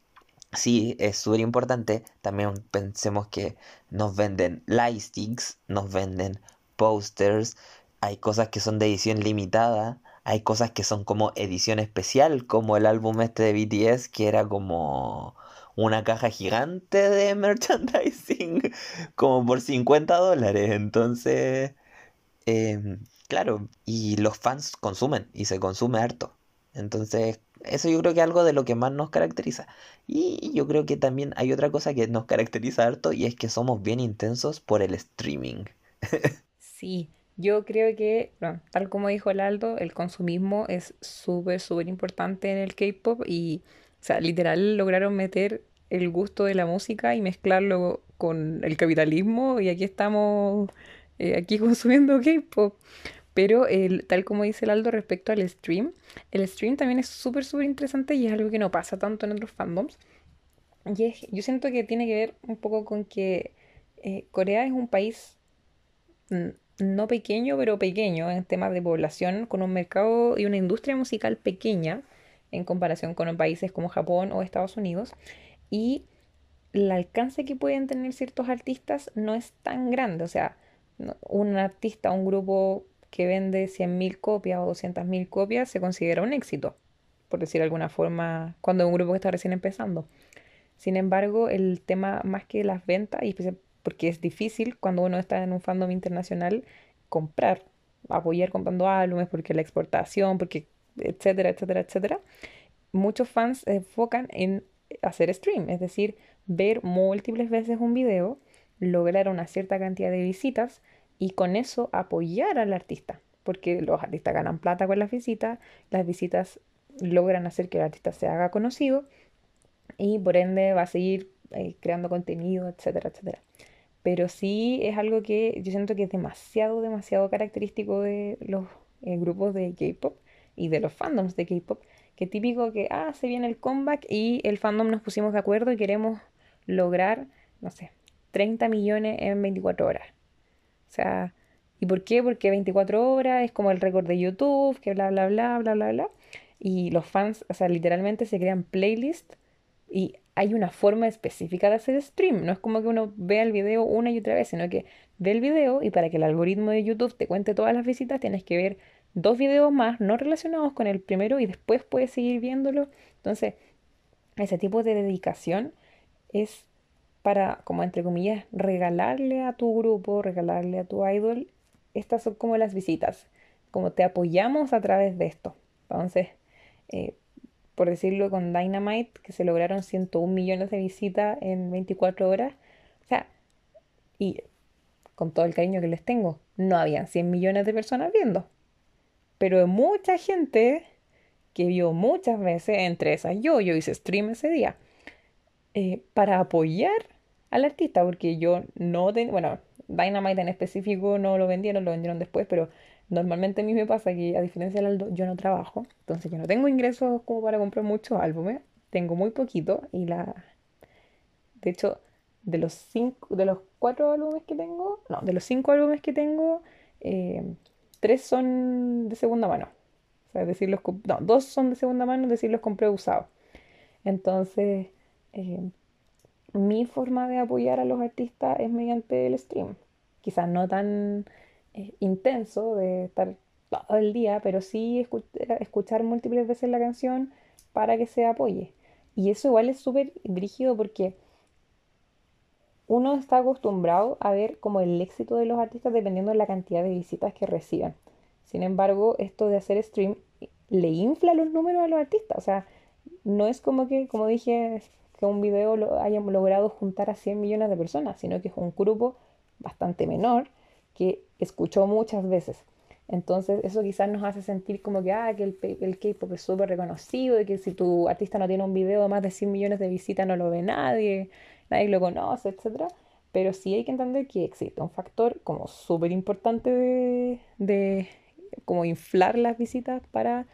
sí, es súper importante. También pensemos que nos venden lightsticks, nos venden posters, hay cosas que son de edición limitada hay cosas que son como edición especial, como el álbum este de BTS, que era como una caja gigante de merchandising, como por 50 dólares. Entonces, em, claro, y los fans consumen y se consume harto. Entonces, eso yo creo que es algo de lo que más nos caracteriza. Y yo creo que también hay otra cosa que nos caracteriza harto y es que somos bien intensos por el streaming. Sí, yo creo que, tal como dijo el Aldo, el consumismo es súper, súper importante en el K-pop y, o sea, literal lograron meter el gusto de la música y mezclarlo con el capitalismo y aquí estamos, eh, aquí consumiendo K-pop. Pero el, tal como dice el Aldo respecto al stream, el stream también es súper, súper interesante y es algo que no pasa tanto en otros fandoms. Y es, yo siento que tiene que ver un poco con que eh, Corea es un país no pequeño, pero pequeño en temas de población, con un mercado y una industria musical pequeña en comparación con países como Japón o Estados Unidos. Y el alcance que pueden tener ciertos artistas no es tan grande. O sea, un artista, un grupo que vende 100.000 copias o 200.000 copias se considera un éxito, por decir de alguna forma, cuando es un grupo que está recién empezando. Sin embargo, el tema más que las ventas, y porque es difícil cuando uno está en un fandom internacional comprar, apoyar comprando álbumes, porque la exportación, porque etcétera, etcétera, etcétera. Muchos fans se enfocan en hacer stream, es decir, ver múltiples veces un video, lograr una cierta cantidad de visitas y con eso apoyar al artista, porque los artistas ganan plata con las visitas, las visitas logran hacer que el artista se haga conocido y por ende va a seguir eh, creando contenido, etcétera, etcétera pero sí es algo que yo siento que es demasiado, demasiado característico de los eh, grupos de K-pop y de los fandoms de K-pop, que típico que, ah, se viene el comeback y el fandom nos pusimos de acuerdo y queremos lograr, no sé, 30 millones en 24 horas. O sea, ¿y por qué? Porque 24 horas es como el récord de YouTube, que bla, bla, bla, bla, bla, bla. Y los fans, o sea, literalmente se crean playlists y hay una forma específica de hacer stream. No es como que uno vea el video una y otra vez, sino que ve el video y para que el algoritmo de YouTube te cuente todas las visitas tienes que ver dos videos más no relacionados con el primero y después puedes seguir viéndolo. Entonces, ese tipo de dedicación es para, como entre comillas, regalarle a tu grupo, regalarle a tu idol. Estas son como las visitas, como te apoyamos a través de esto. Entonces, eh, por decirlo, con Dynamite, que se lograron 101 millones de visitas en 24 horas. O sea, y con todo el cariño que les tengo, no habían 100 millones de personas viendo. Pero mucha gente que vio muchas veces, entre esas yo, yo hice stream ese día, eh, para apoyar al artista, porque yo no, bueno, Dynamite en específico no lo vendieron, lo vendieron después, pero Normalmente a mí me pasa que, a diferencia del Aldo, yo no trabajo, entonces yo no tengo ingresos como para comprar muchos álbumes, tengo muy poquito y la... De hecho, de los cinco, de los cuatro álbumes que tengo, no, de los cinco álbumes que tengo, eh, tres son de segunda mano. O decir, los, no, dos son de segunda mano, es decir, los compré usados. Entonces, eh, mi forma de apoyar a los artistas es mediante el stream. Quizás no tan intenso de estar todo el día, pero sí escuchar múltiples veces la canción para que se apoye. Y eso igual es súper brígido porque uno está acostumbrado a ver como el éxito de los artistas dependiendo de la cantidad de visitas que reciban. Sin embargo, esto de hacer stream le infla los números a los artistas. O sea, no es como que, como dije, que un video lo haya logrado juntar a 100 millones de personas, sino que es un grupo bastante menor que escuchó muchas veces. Entonces eso quizás nos hace sentir como que, ah, que el, el K-pop es súper reconocido y que si tu artista no tiene un video de más de 100 millones de visitas no lo ve nadie, nadie lo conoce, etc. Pero sí hay que entender que existe un factor como súper importante de, de como inflar las visitas para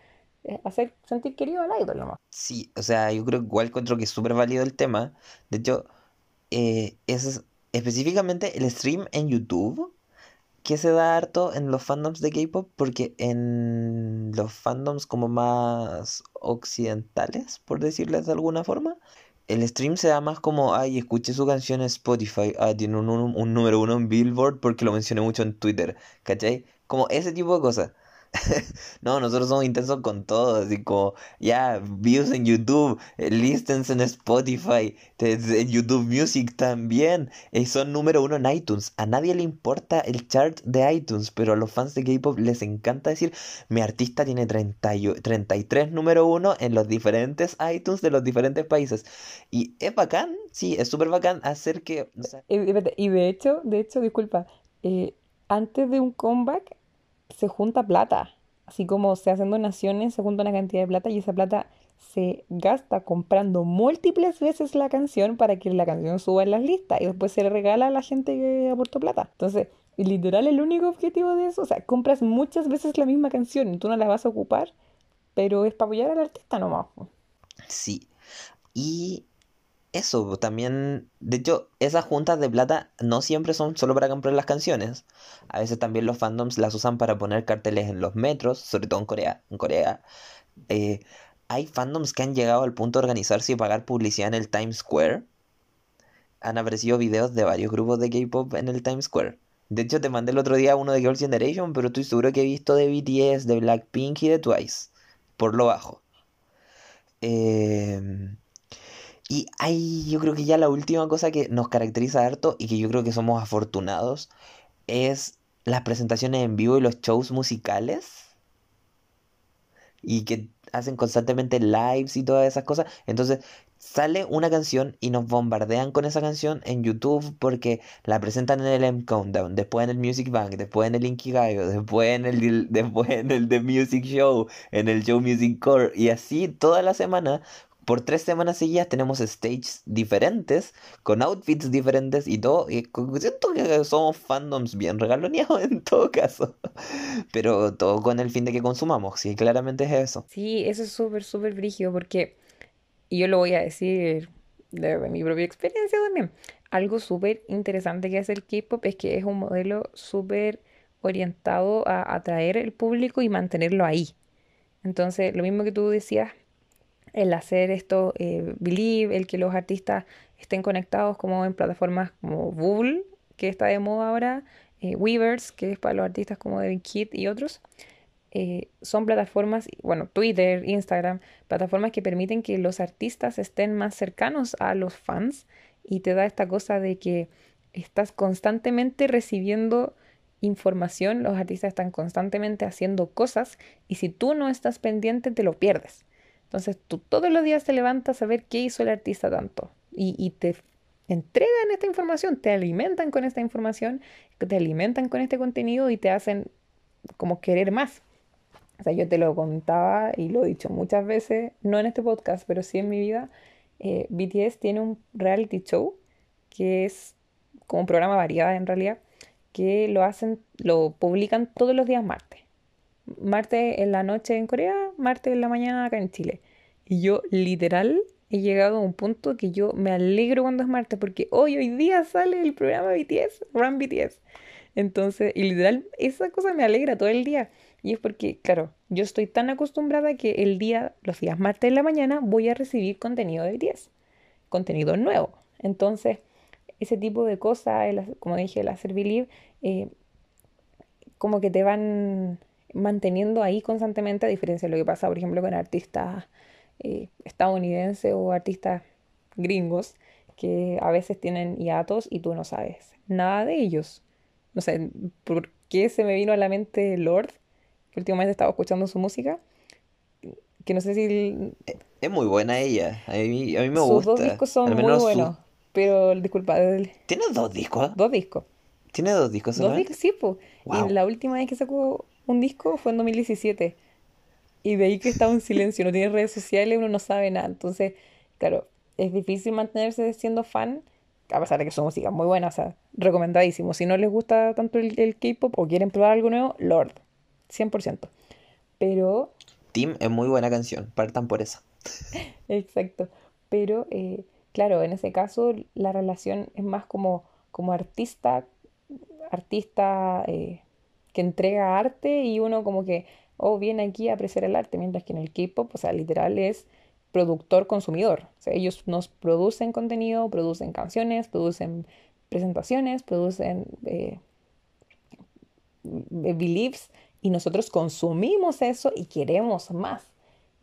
eh, hacer sentir querido al idol nomás. Sí, o sea, yo creo igual encuentro que es súper válido el tema. De hecho, eh, es específicamente el stream en YouTube que se da harto en los fandoms de K-pop, porque en los fandoms como más occidentales, por decirles de alguna forma, el stream se da más como, ay, escuché su canción en Spotify, ah, tiene un, un número uno en Billboard porque lo mencioné mucho en Twitter, ¿cachai? Como ese tipo de cosas. no, nosotros somos intensos con todo, así como, ya, views en YouTube, eh, listens en Spotify, en YouTube Music también, y son número uno en iTunes. A nadie le importa el chart de iTunes, pero a los fans de K-pop les encanta decir, mi artista tiene 30 33 número uno en los diferentes iTunes de los diferentes países. Y es bacán, sí, es súper bacán hacer que... y, de hecho, de hecho, disculpa, eh, antes de un comeback se junta plata. Así como se hacen donaciones, se junta una cantidad de plata y esa plata se gasta comprando múltiples veces la canción para que la canción suba en las listas y después se le regala a la gente que aportó plata. Entonces, literal el único objetivo de eso, o sea, compras muchas veces la misma canción y tú no la vas a ocupar, pero es para apoyar al artista nomás. Sí. Y eso, también, de hecho, esas juntas de plata no siempre son solo para comprar las canciones. A veces también los fandoms las usan para poner carteles en los metros, sobre todo en Corea. En Corea eh, hay fandoms que han llegado al punto de organizarse y pagar publicidad en el Times Square. Han aparecido videos de varios grupos de K-pop en el Times Square. De hecho, te mandé el otro día uno de Girls' Generation, pero estoy seguro que he visto de BTS, de Blackpink y de Twice. Por lo bajo. Eh, y hay, yo creo que ya la última cosa que nos caracteriza harto y que yo creo que somos afortunados es las presentaciones en vivo y los shows musicales. Y que hacen constantemente lives y todas esas cosas. Entonces sale una canción y nos bombardean con esa canción en YouTube porque la presentan en el M Countdown, después en el Music Bank, después en el Inkigayo, después en el, después en el The Music Show, en el Show Music Core y así toda la semana por tres semanas seguidas tenemos stages diferentes, con outfits diferentes y todo. Y siento que somos fandoms bien regaloneados en todo caso. Pero todo con el fin de que consumamos, sí, claramente es eso. Sí, eso es súper, súper brígido porque, y yo lo voy a decir de mi propia experiencia también, algo súper interesante que hace el K-Pop es que es un modelo súper orientado a atraer el público y mantenerlo ahí. Entonces, lo mismo que tú decías el hacer esto, eh, Believe, el que los artistas estén conectados como en plataformas como Google, que está de moda ahora, eh, Weavers, que es para los artistas como David Kidd y otros. Eh, son plataformas, bueno, Twitter, Instagram, plataformas que permiten que los artistas estén más cercanos a los fans y te da esta cosa de que estás constantemente recibiendo información, los artistas están constantemente haciendo cosas y si tú no estás pendiente te lo pierdes. Entonces tú todos los días te levantas a ver qué hizo el artista tanto y, te entregan esta información, te alimentan con esta información, te alimentan con este contenido y te hacen como querer más. O sea, yo te lo contaba y lo he dicho muchas veces, no en este podcast, pero sí en mi vida. Eh, BTS tiene un reality show que es como un programa variado en realidad, que lo hacen, lo publican todos los días martes martes en la noche en Corea, martes en la mañana acá en Chile. Y yo literal he llegado a un punto que yo me alegro cuando es martes porque hoy, hoy día sale el programa BTS, Run BTS. Entonces, y literal, esa cosa me alegra todo el día. Y es porque, claro, yo estoy tan acostumbrada que el día, los días martes en la mañana, voy a recibir contenido de BTS, contenido nuevo. Entonces, ese tipo de cosas, como dije, el hacer eh, como que te van manteniendo ahí constantemente, a diferencia de lo que pasa, por ejemplo, con artistas eh, estadounidenses o artistas gringos, que a veces tienen hiatos y tú no sabes nada de ellos. No sé, ¿por qué se me vino a la mente Lord? Que últimamente estaba escuchando su música. Que no sé si... Es muy buena ella. A mí, a mí me Sus gusta. dos discos son muy buenos. Pero, disculpa. ¿Tiene dos discos? Dos discos. ¿Tiene dos discos? Dos discos, sí, pues. Y la última vez que sacó un disco fue en 2017. Y de ahí que estaba en silencio, no tiene redes sociales, uno no sabe nada. Entonces, claro, es difícil mantenerse siendo fan, a pesar de que su música es muy buena, o sea, recomendadísimo. Si no les gusta tanto el, el K-pop o quieren probar algo nuevo, Lord, 100%. Pero... Team es muy buena canción, partan por eso. Exacto. Pero, eh, claro, en ese caso la relación es más como, como artista, artista eh, que entrega arte y uno como que, oh, viene aquí a apreciar el arte, mientras que en el K-pop, o sea, literal es productor-consumidor. Ellos nos producen contenido, producen canciones, producen presentaciones, producen eh, beliefs y nosotros consumimos eso y queremos más.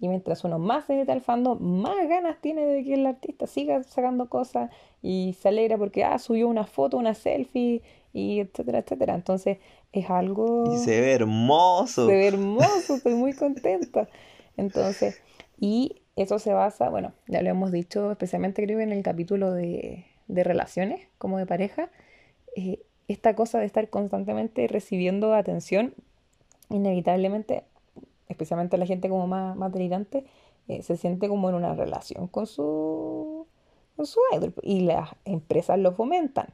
Y mientras uno más se mete al fandom, más ganas tiene de que el artista siga sacando cosas y se alegra porque, ah, subió una foto, una selfie y etcétera, etcétera. Entonces es algo... Y se ve hermoso. Se ve hermoso, estoy muy contenta. Entonces, y eso se basa, bueno, ya lo hemos dicho, especialmente creo en el capítulo de, de relaciones, como de pareja, eh, esta cosa de estar constantemente recibiendo atención, inevitablemente, especialmente la gente como más, más delirante, eh, se siente como en una relación con su, con su idol y las empresas lo fomentan.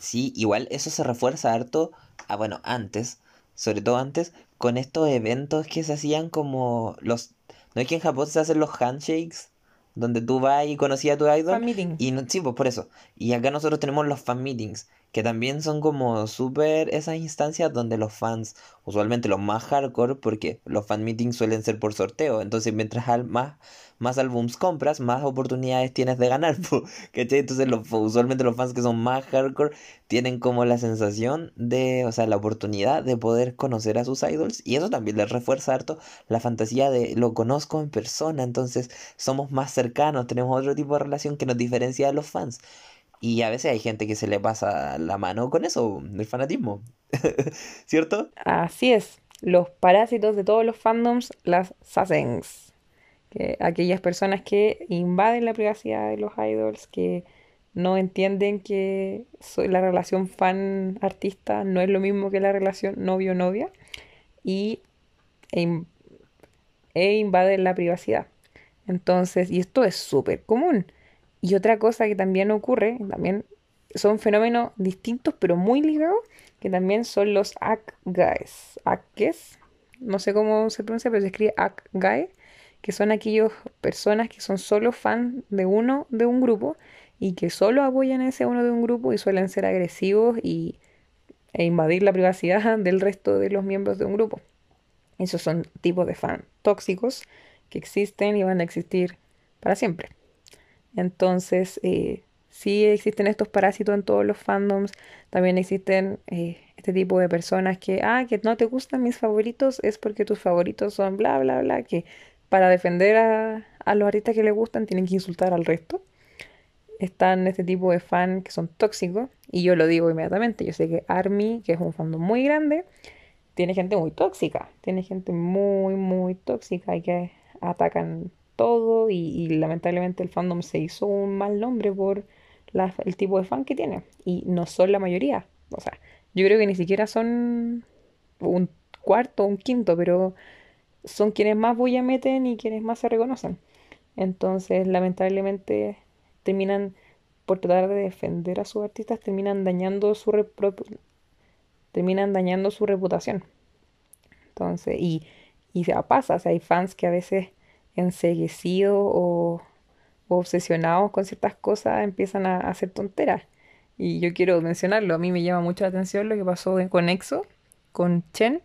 Sí, igual eso se refuerza harto, ah, bueno, antes, sobre todo antes, con estos eventos que se hacían como los... ¿No es que en Japón se hacen los handshakes? Donde tú vas y conocías a tu idol. Fan meeting. Y no, sí, pues por eso. Y acá nosotros tenemos los fan meetings, que también son como súper esas instancias donde los fans, usualmente los más hardcore, porque los fan meetings suelen ser por sorteo. Entonces, mientras al- más, más álbums compras, más oportunidades tienes de ganar. ¿Cachai? Entonces, los, usualmente los fans que son más hardcore tienen como la sensación de, o sea, la oportunidad de poder conocer a sus idols. Y eso también les refuerza harto la fantasía de lo conozco en persona. Entonces, somos más cercanos, tenemos otro tipo de relación que nos diferencia de los fans. Y a veces hay gente que se le pasa la mano con eso, el fanatismo. ¿Cierto? Así es, los parásitos de todos los fandoms, las sasengs, que aquellas personas que invaden la privacidad de los idols, que no entienden que la relación fan-artista no es lo mismo que la relación novio-novia y e, e invaden la privacidad. Entonces, y esto es súper común. Y otra cosa que también ocurre, también son fenómenos distintos pero muy ligados, que también son los guys. ACKs, no sé cómo se pronuncia, pero se escribe ACK guy, que son aquellas personas que son solo fan de uno de un grupo y que solo apoyan a ese uno de un grupo y suelen ser agresivos y, e invadir la privacidad del resto de los miembros de un grupo. Esos son tipos de fan tóxicos que existen y van a existir para siempre. Entonces, eh, sí existen estos parásitos en todos los fandoms. También existen eh, este tipo de personas que, ah, que no te gustan mis favoritos, es porque tus favoritos son bla, bla, bla, que para defender a, a los artistas que les gustan tienen que insultar al resto. Están este tipo de fan que son tóxicos, y yo lo digo inmediatamente. Yo sé que ARMY, que es un fandom muy grande, tiene gente muy tóxica, tiene gente muy, muy tóxica y que atacan todo y, lamentablemente el fandom se hizo un mal nombre por la- el tipo de fan que tiene y no son la mayoría. O sea, yo creo que ni siquiera son un cuarto un quinto, pero son quienes más bulla meten y quienes más se reconocen. Entonces, lamentablemente, terminan por tratar de defender a sus artistas, terminan dañando su terminan dañando su reputación. Entonces, y, y pasa, o sea, hay fans que a veces enceguecidos o, obsesionados con ciertas cosas empiezan a, a hacer tonteras. Y yo quiero mencionarlo, a mí me llama mucho la atención lo que pasó con EXO, con Chen,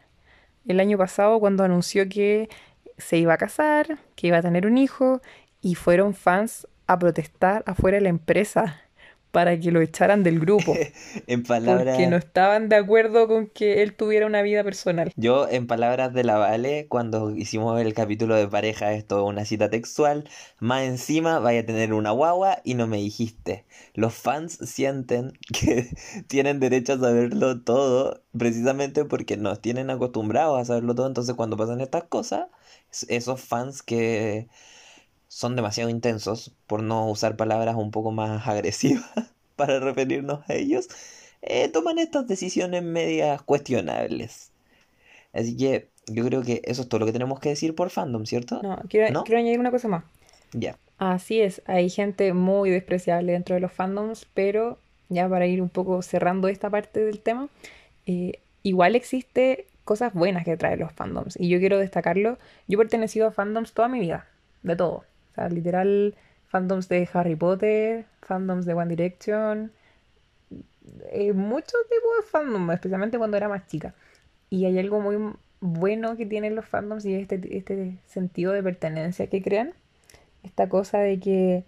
el año pasado cuando anunció que se iba a casar, que iba a tener un hijo, y fueron fans a protestar afuera de la empresa para que lo echaran del grupo, En porque palabras, no estaban de acuerdo con que él tuviera una vida personal. yo en palabras de la Vale, cuando hicimos el capítulo de pareja, esto una cita textual, más encima vaya a tener una guagua y no me dijiste. Los fans sienten que tienen derecho a saberlo todo, precisamente porque nos tienen acostumbrados a saberlo todo, entonces cuando pasan estas cosas, es- esos fans que son demasiado intensos, por no usar palabras un poco más agresivas para referirnos a ellos, eh, toman estas decisiones medias cuestionables. Así que yo creo que eso es todo lo que tenemos que decir por fandom, ¿cierto? No, quiero, ¿No? quiero añadir una cosa más. Ya. Así es, hay gente muy despreciable dentro de los fandoms, pero ya para ir un poco cerrando esta parte del tema, eh, igual existe cosas buenas que traen los fandoms y yo quiero destacarlo. Yo he pertenecido a fandoms toda mi vida, de todo. O sea, literal, fandoms de Harry Potter, fandoms de One Direction, eh, muchos tipos de fandoms, especialmente cuando era más chica. Y hay algo muy bueno que tienen los fandoms y es este, este sentido de pertenencia que crean esta cosa de que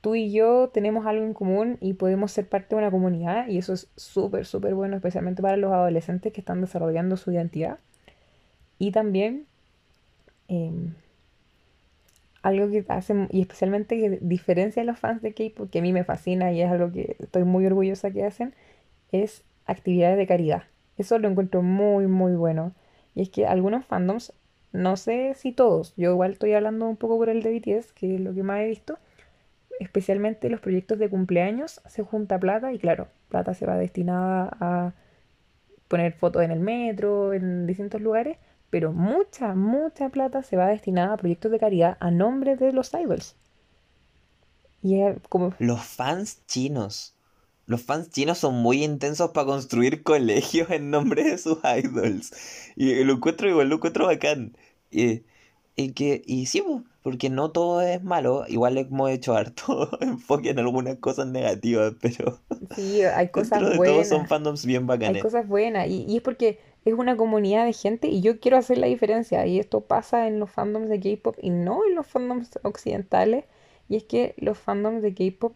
tú y yo tenemos algo en común y podemos ser parte de una comunidad y eso es súper, súper bueno, especialmente para los adolescentes que están desarrollando su identidad. Y también em, algo que hace, y especialmente que diferencia a los fans de K-pop, que a mí me fascina y es algo que estoy muy orgullosa que hacen, es actividades de caridad. Eso lo encuentro muy, muy bueno. Y es que algunos fandoms, no sé si todos, yo igual estoy hablando un poco por el de BTS, que es lo que más he visto, especialmente los proyectos de cumpleaños, se junta plata y claro, plata se va destinada a poner fotos en el metro, en distintos lugares, pero mucha, mucha plata se va destinada a proyectos de caridad a nombre de los idols. Y es como, Los fans chinos. los fans chinos son muy intensos para construir colegios en nombre de sus idols. Y lo encuentro igual, lo encuentro bacán. Y, y que, y sí, porque no todo es malo. Igual hemos hecho harto enfoque en algunas cosas negativas, pero. Sí, hay cosas de buenas. todo son fandoms bien Hay bacanes. cosas buenas. Y, y es porque es una comunidad de gente y yo quiero hacer la diferencia. Y esto pasa en los fandoms de K-pop y no en los fandoms occidentales. Y es que los fandoms de K-pop,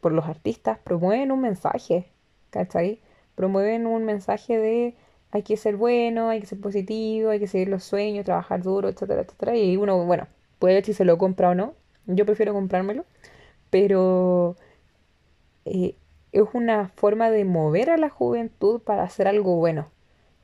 por los artistas, promueven un mensaje. ¿Cachai? Promueven un mensaje de hay que ser bueno, hay que ser positivo, hay que seguir los sueños, trabajar duro, etcétera, etcétera. Y uno, bueno, puede ver si se lo compra o no. Yo prefiero comprármelo. Pero eh, es una forma de mover a la juventud para hacer algo bueno.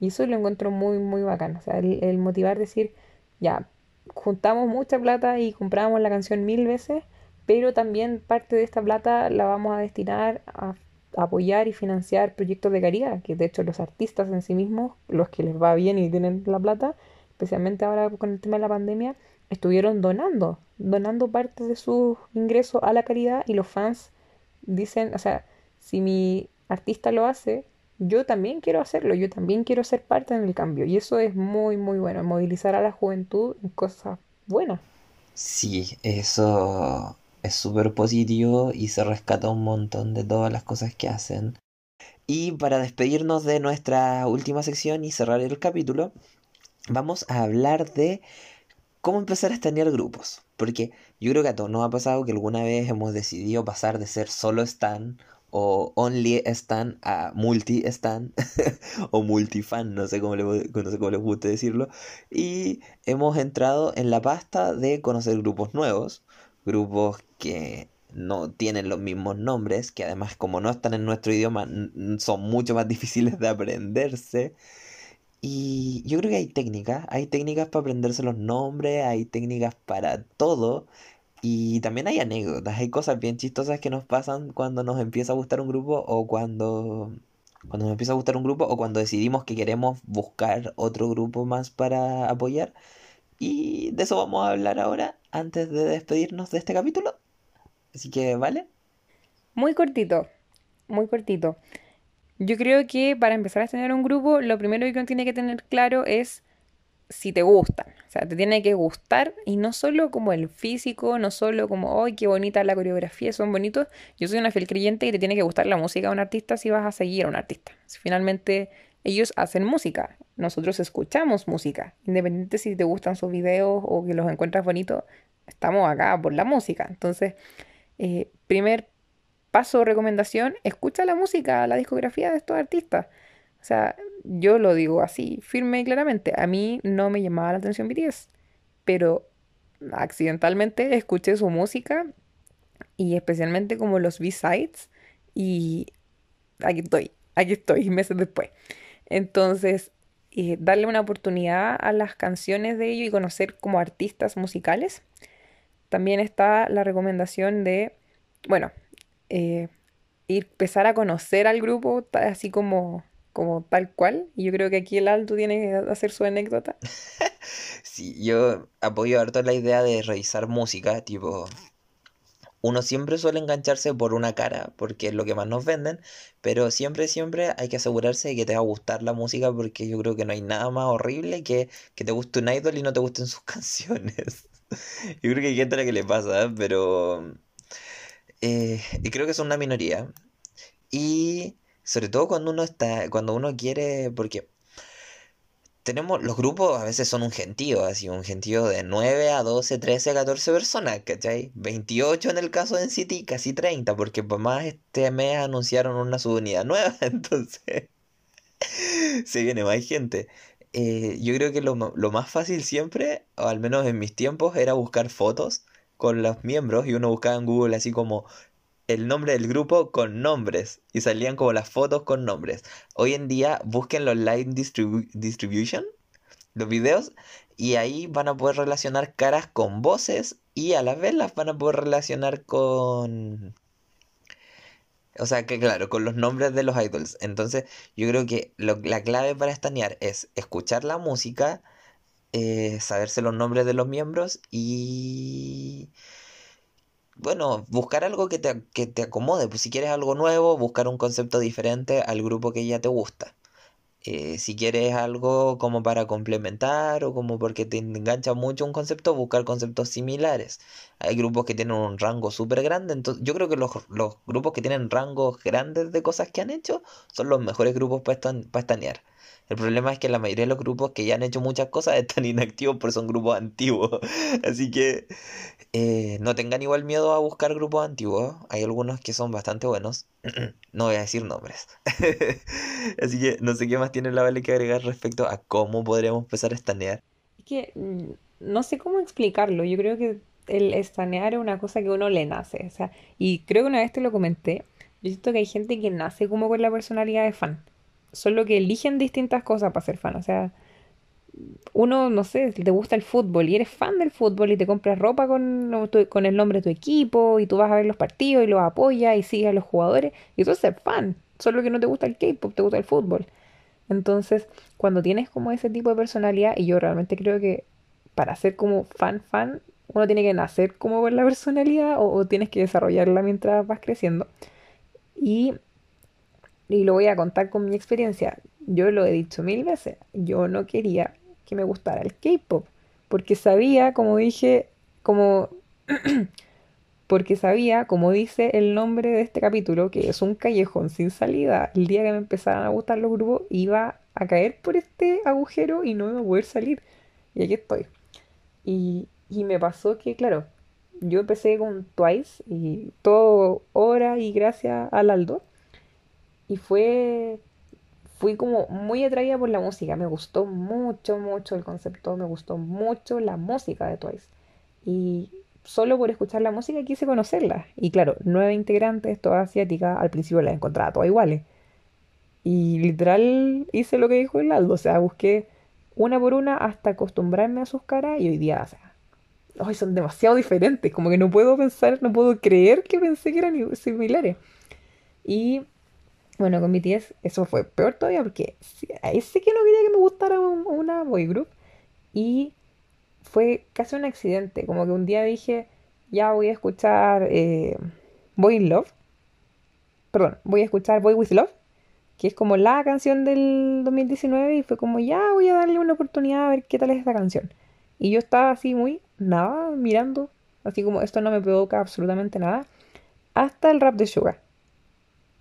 Y eso lo encuentro muy, muy bacán. O sea, el, el motivar, decir, ya, juntamos mucha plata y compramos la canción mil veces, pero también parte de esta plata la vamos a destinar a, apoyar y financiar proyectos de caridad, que de hecho los artistas en sí mismos, los que les va bien y tienen la plata, especialmente ahora con el tema de la pandemia, estuvieron donando, donando parte de sus ingresos a la caridad y los fans dicen, o sea, si mi artista lo hace, yo también quiero hacerlo, yo también quiero ser parte en el cambio. Y eso es muy, muy bueno, movilizar a la juventud en cosas buenas. Sí, eso es súper positivo y se rescata un montón de todas las cosas que hacen. Y para despedirnos de nuestra última sección y cerrar el capítulo, vamos a hablar de cómo empezar a estanear grupos. Porque yo creo que a todos nos ha pasado que alguna vez hemos decidido pasar de ser solo stan o only stan a multi stan o multifan, no sé cómo le, no sé cómo les guste decirlo. Y hemos entrado en la pasta de conocer grupos nuevos, grupos que no tienen los mismos nombres, que además como no están en nuestro idioma son mucho más difíciles de aprenderse. Y yo creo que hay técnicas, hay técnicas para aprenderse los nombres, hay técnicas para todo. Y también hay anécdotas, hay cosas bien chistosas que nos pasan cuando nos empieza a gustar un grupo o cuando, cuando nos empieza a gustar un grupo o cuando decidimos que queremos buscar otro grupo más para apoyar. Y de eso vamos a hablar ahora antes de despedirnos de este capítulo. Así que, ¿vale? Muy cortito, muy cortito. Yo creo que para empezar a tener un grupo, lo primero que uno tiene que tener claro es si te gustan. O sea, te tiene que gustar y no solo como el físico, no solo como, ¡ay, qué bonita la coreografía! Son bonitos. Yo soy una fiel creyente y te tiene que gustar la música de un artista si vas a seguir a un artista. Si finalmente ellos hacen música, nosotros escuchamos música. Independiente si te gustan sus videos o que los encuentras bonitos, estamos acá por la música. Entonces, eh, primer paso o recomendación, escucha la música, la discografía de estos artistas. O sea, yo lo digo así, firme y claramente. A mí no me llamaba la atención BTS, pero accidentalmente escuché su música y especialmente como los B-sides y aquí estoy, aquí estoy meses después. Entonces, eh, darle una oportunidad a las canciones de ellos y conocer como artistas musicales. También está la recomendación de, bueno, eh, empezar a conocer al grupo así como, como tal cual. Y yo creo que aquí el Alto tiene que hacer su anécdota. Sí, yo apoyo harto la idea de revisar música, tipo, uno siempre suele engancharse por una cara, porque es lo que más nos venden, pero siempre, siempre hay que asegurarse de que te va a gustar la música, porque yo creo que no hay nada más horrible que que te guste un idol y no te gusten sus canciones. Yo creo que hay gente a la que le pasa, ¿eh? pero eh, y creo que son una minoría. Y sobre todo cuando uno está, cuando uno quiere, porque tenemos, los grupos a veces son un gentío, así un gentío de 9 a 12, 13, 14 personas, ¿cachai? 28 en el caso de NCT, casi 30, porque por más este mes anunciaron una subunidad nueva, entonces se viene más gente. Eh, yo creo que lo, lo más fácil siempre, o al menos en mis tiempos, era buscar fotos con los miembros y uno buscaba en Google así como el nombre del grupo con nombres y salían como las fotos con nombres. Hoy en día busquen los distribu- Distribution, los videos, y ahí van a poder relacionar caras con voces y a la vez las van a poder relacionar con... O sea, que claro, con los nombres de los idols. Entonces, yo creo que lo- la clave para estanear es escuchar la música, eh, saberse los nombres de los miembros y bueno, buscar algo que te, que te acomode. Pues si quieres algo nuevo, buscar un concepto diferente al grupo que ya te gusta. Eh, si quieres algo como para complementar o como porque te engancha mucho un concepto, buscar conceptos similares. Hay grupos que tienen un rango súper grande, entonces yo creo que los, los, grupos que tienen rangos grandes de cosas que han hecho son los mejores grupos para, estanear. El problema es que la mayoría de los grupos que ya han hecho muchas cosas están inactivos porque son grupos antiguos. Así que eh, no tengan igual miedo a buscar grupos antiguos. Hay algunos que son bastante buenos. no voy a decir nombres. Así que no sé qué más tiene la Vale que agregar respecto a cómo podríamos empezar a estanear. Es que mm, no sé cómo explicarlo. Yo creo que el estanear es una cosa que uno le nace. O sea, y creo que una vez te lo comenté. Yo siento que hay gente que nace como con la personalidad de fan solo que eligen distintas cosas para ser fan. O sea, uno, no sé, te gusta el fútbol y eres fan del fútbol y te compras ropa con, con el nombre de tu equipo y tú vas a ver los partidos y los apoyas y sigues a los jugadores y tú eres fan. Solo que no te gusta el K-pop, te gusta el fútbol. Entonces, cuando tienes como ese tipo de personalidad, y yo realmente creo que para ser como fan, fan, uno tiene que nacer como con la personalidad o, o tienes que desarrollarla mientras vas creciendo. Y y lo voy a contar con mi experiencia. Yo lo he dicho mil veces, yo no quería que me gustara el K-pop, porque sabía, como dije, como porque sabía, como dice el nombre de este capítulo, que es un callejón sin salida. El día que me empezaran a gustar los grupos, iba a caer por este agujero y no iba a poder salir. Y aquí estoy. Y, y me pasó que, claro, yo empecé con Twice y todo hora y gracias al Aldo. Y fue, fui como muy atraída por la música. Me gustó mucho, mucho el concepto, me gustó mucho la música de Twice. Y solo por escuchar la música quise conocerla. Y claro, nueve integrantes, todas asiáticas, al principio las encontraba todas iguales. Y literal hice lo que dijo el Aldo, o sea, busqué una por una hasta acostumbrarme a sus caras y hoy día, o sea, hoy son demasiado diferentes, como que no puedo pensar, no puedo creer que pensé que eran similares. Y bueno, con BTS eso fue peor todavía porque ahí que no quería que me gustara una boy group. Y fue casi un accidente. Como que un día dije, ya voy a escuchar eh, Boy in Love. Perdón, voy a escuchar Boy with Love. Que es como la canción del 2019. Y fue como, ya voy a darle una oportunidad a ver qué tal es esta canción. Y yo estaba así muy, nada, mirando. Así como esto no me provoca absolutamente nada. Hasta el rap de Sugar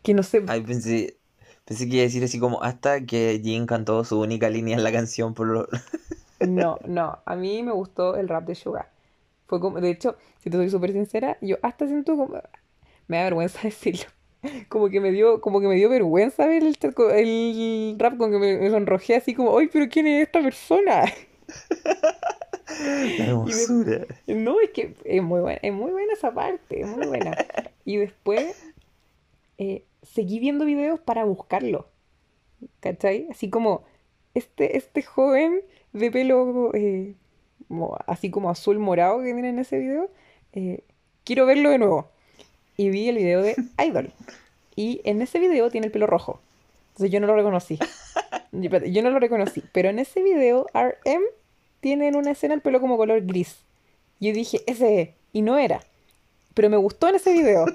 que no sé. Ay, pensé, pensé que iba a decir así como hasta que Jin cantó su única línea en la canción por lo... No, no, a mí me gustó el rap de Suga. Fue como, de hecho, si te soy súper sincera, yo hasta siento como... Me da vergüenza decirlo. Como que me dio, como que me dio vergüenza ver el, el rap con que me, sonrojé así como, ¡ay, pero quién es esta persona! La hermosura. no, es que es muy buena, es muy buena esa parte, es muy buena. Y después eh, seguí viendo videos para buscarlo. ¿Cachai? Así como este, este joven de pelo eh, así como azul morado que viene en ese video, eh, quiero verlo de nuevo. Y vi el video de Idol. Y en ese video tiene el pelo rojo. Entonces yo no lo reconocí. Yo no lo reconocí. Pero en ese video, RM tiene en una escena el pelo como color gris. Yo dije, ese Y no era. Pero me gustó en ese video.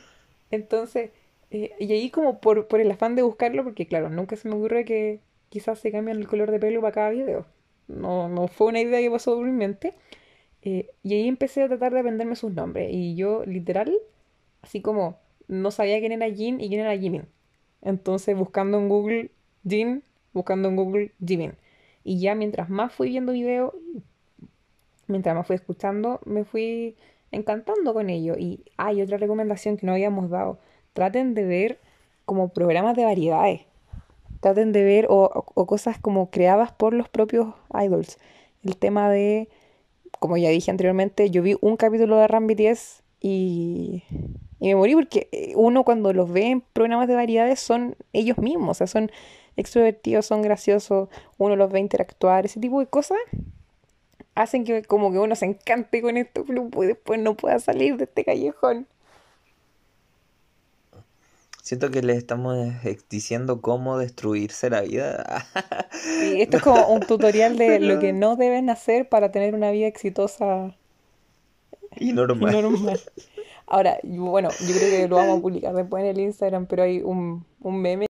Entonces, eh, y ahí como por, por el afán de buscarlo, porque claro, nunca se me ocurre que quizás se cambien el color de pelo para cada video. No, no fue una idea que pasó por mi mente. Eh, y ahí empecé a tratar de aprenderme sus nombres. Y yo, literal, así como no sabía quién era Jin y quién era Jimin. Entonces, buscando en Google Jin, buscando en Google Jimin. Y ya mientras más fui viendo videos, mientras más fui escuchando, me fui encantando con ello. Y hay otra recomendación que no habíamos dado traten de ver como programas de variedades. Traten de ver o, cosas como creadas por los propios idols. El tema de, como ya dije anteriormente, yo vi un capítulo de Ram BTS y, y me morí porque eh, uno cuando los ve en programas de variedades son ellos mismos, o sea, son extrovertidos, son graciosos, uno los ve interactuar, ese tipo de cosas hacen que como que uno se encante con esto, pero después no pueda salir de este callejón. Siento que le estamos diciendo cómo destruirse la vida. Esto es como un tutorial de lo que no deben hacer para tener una vida exitosa y normal. Ahora, yo- bueno, yo creo que lo vamos a publicar después en el Instagram, pero hay un, un meme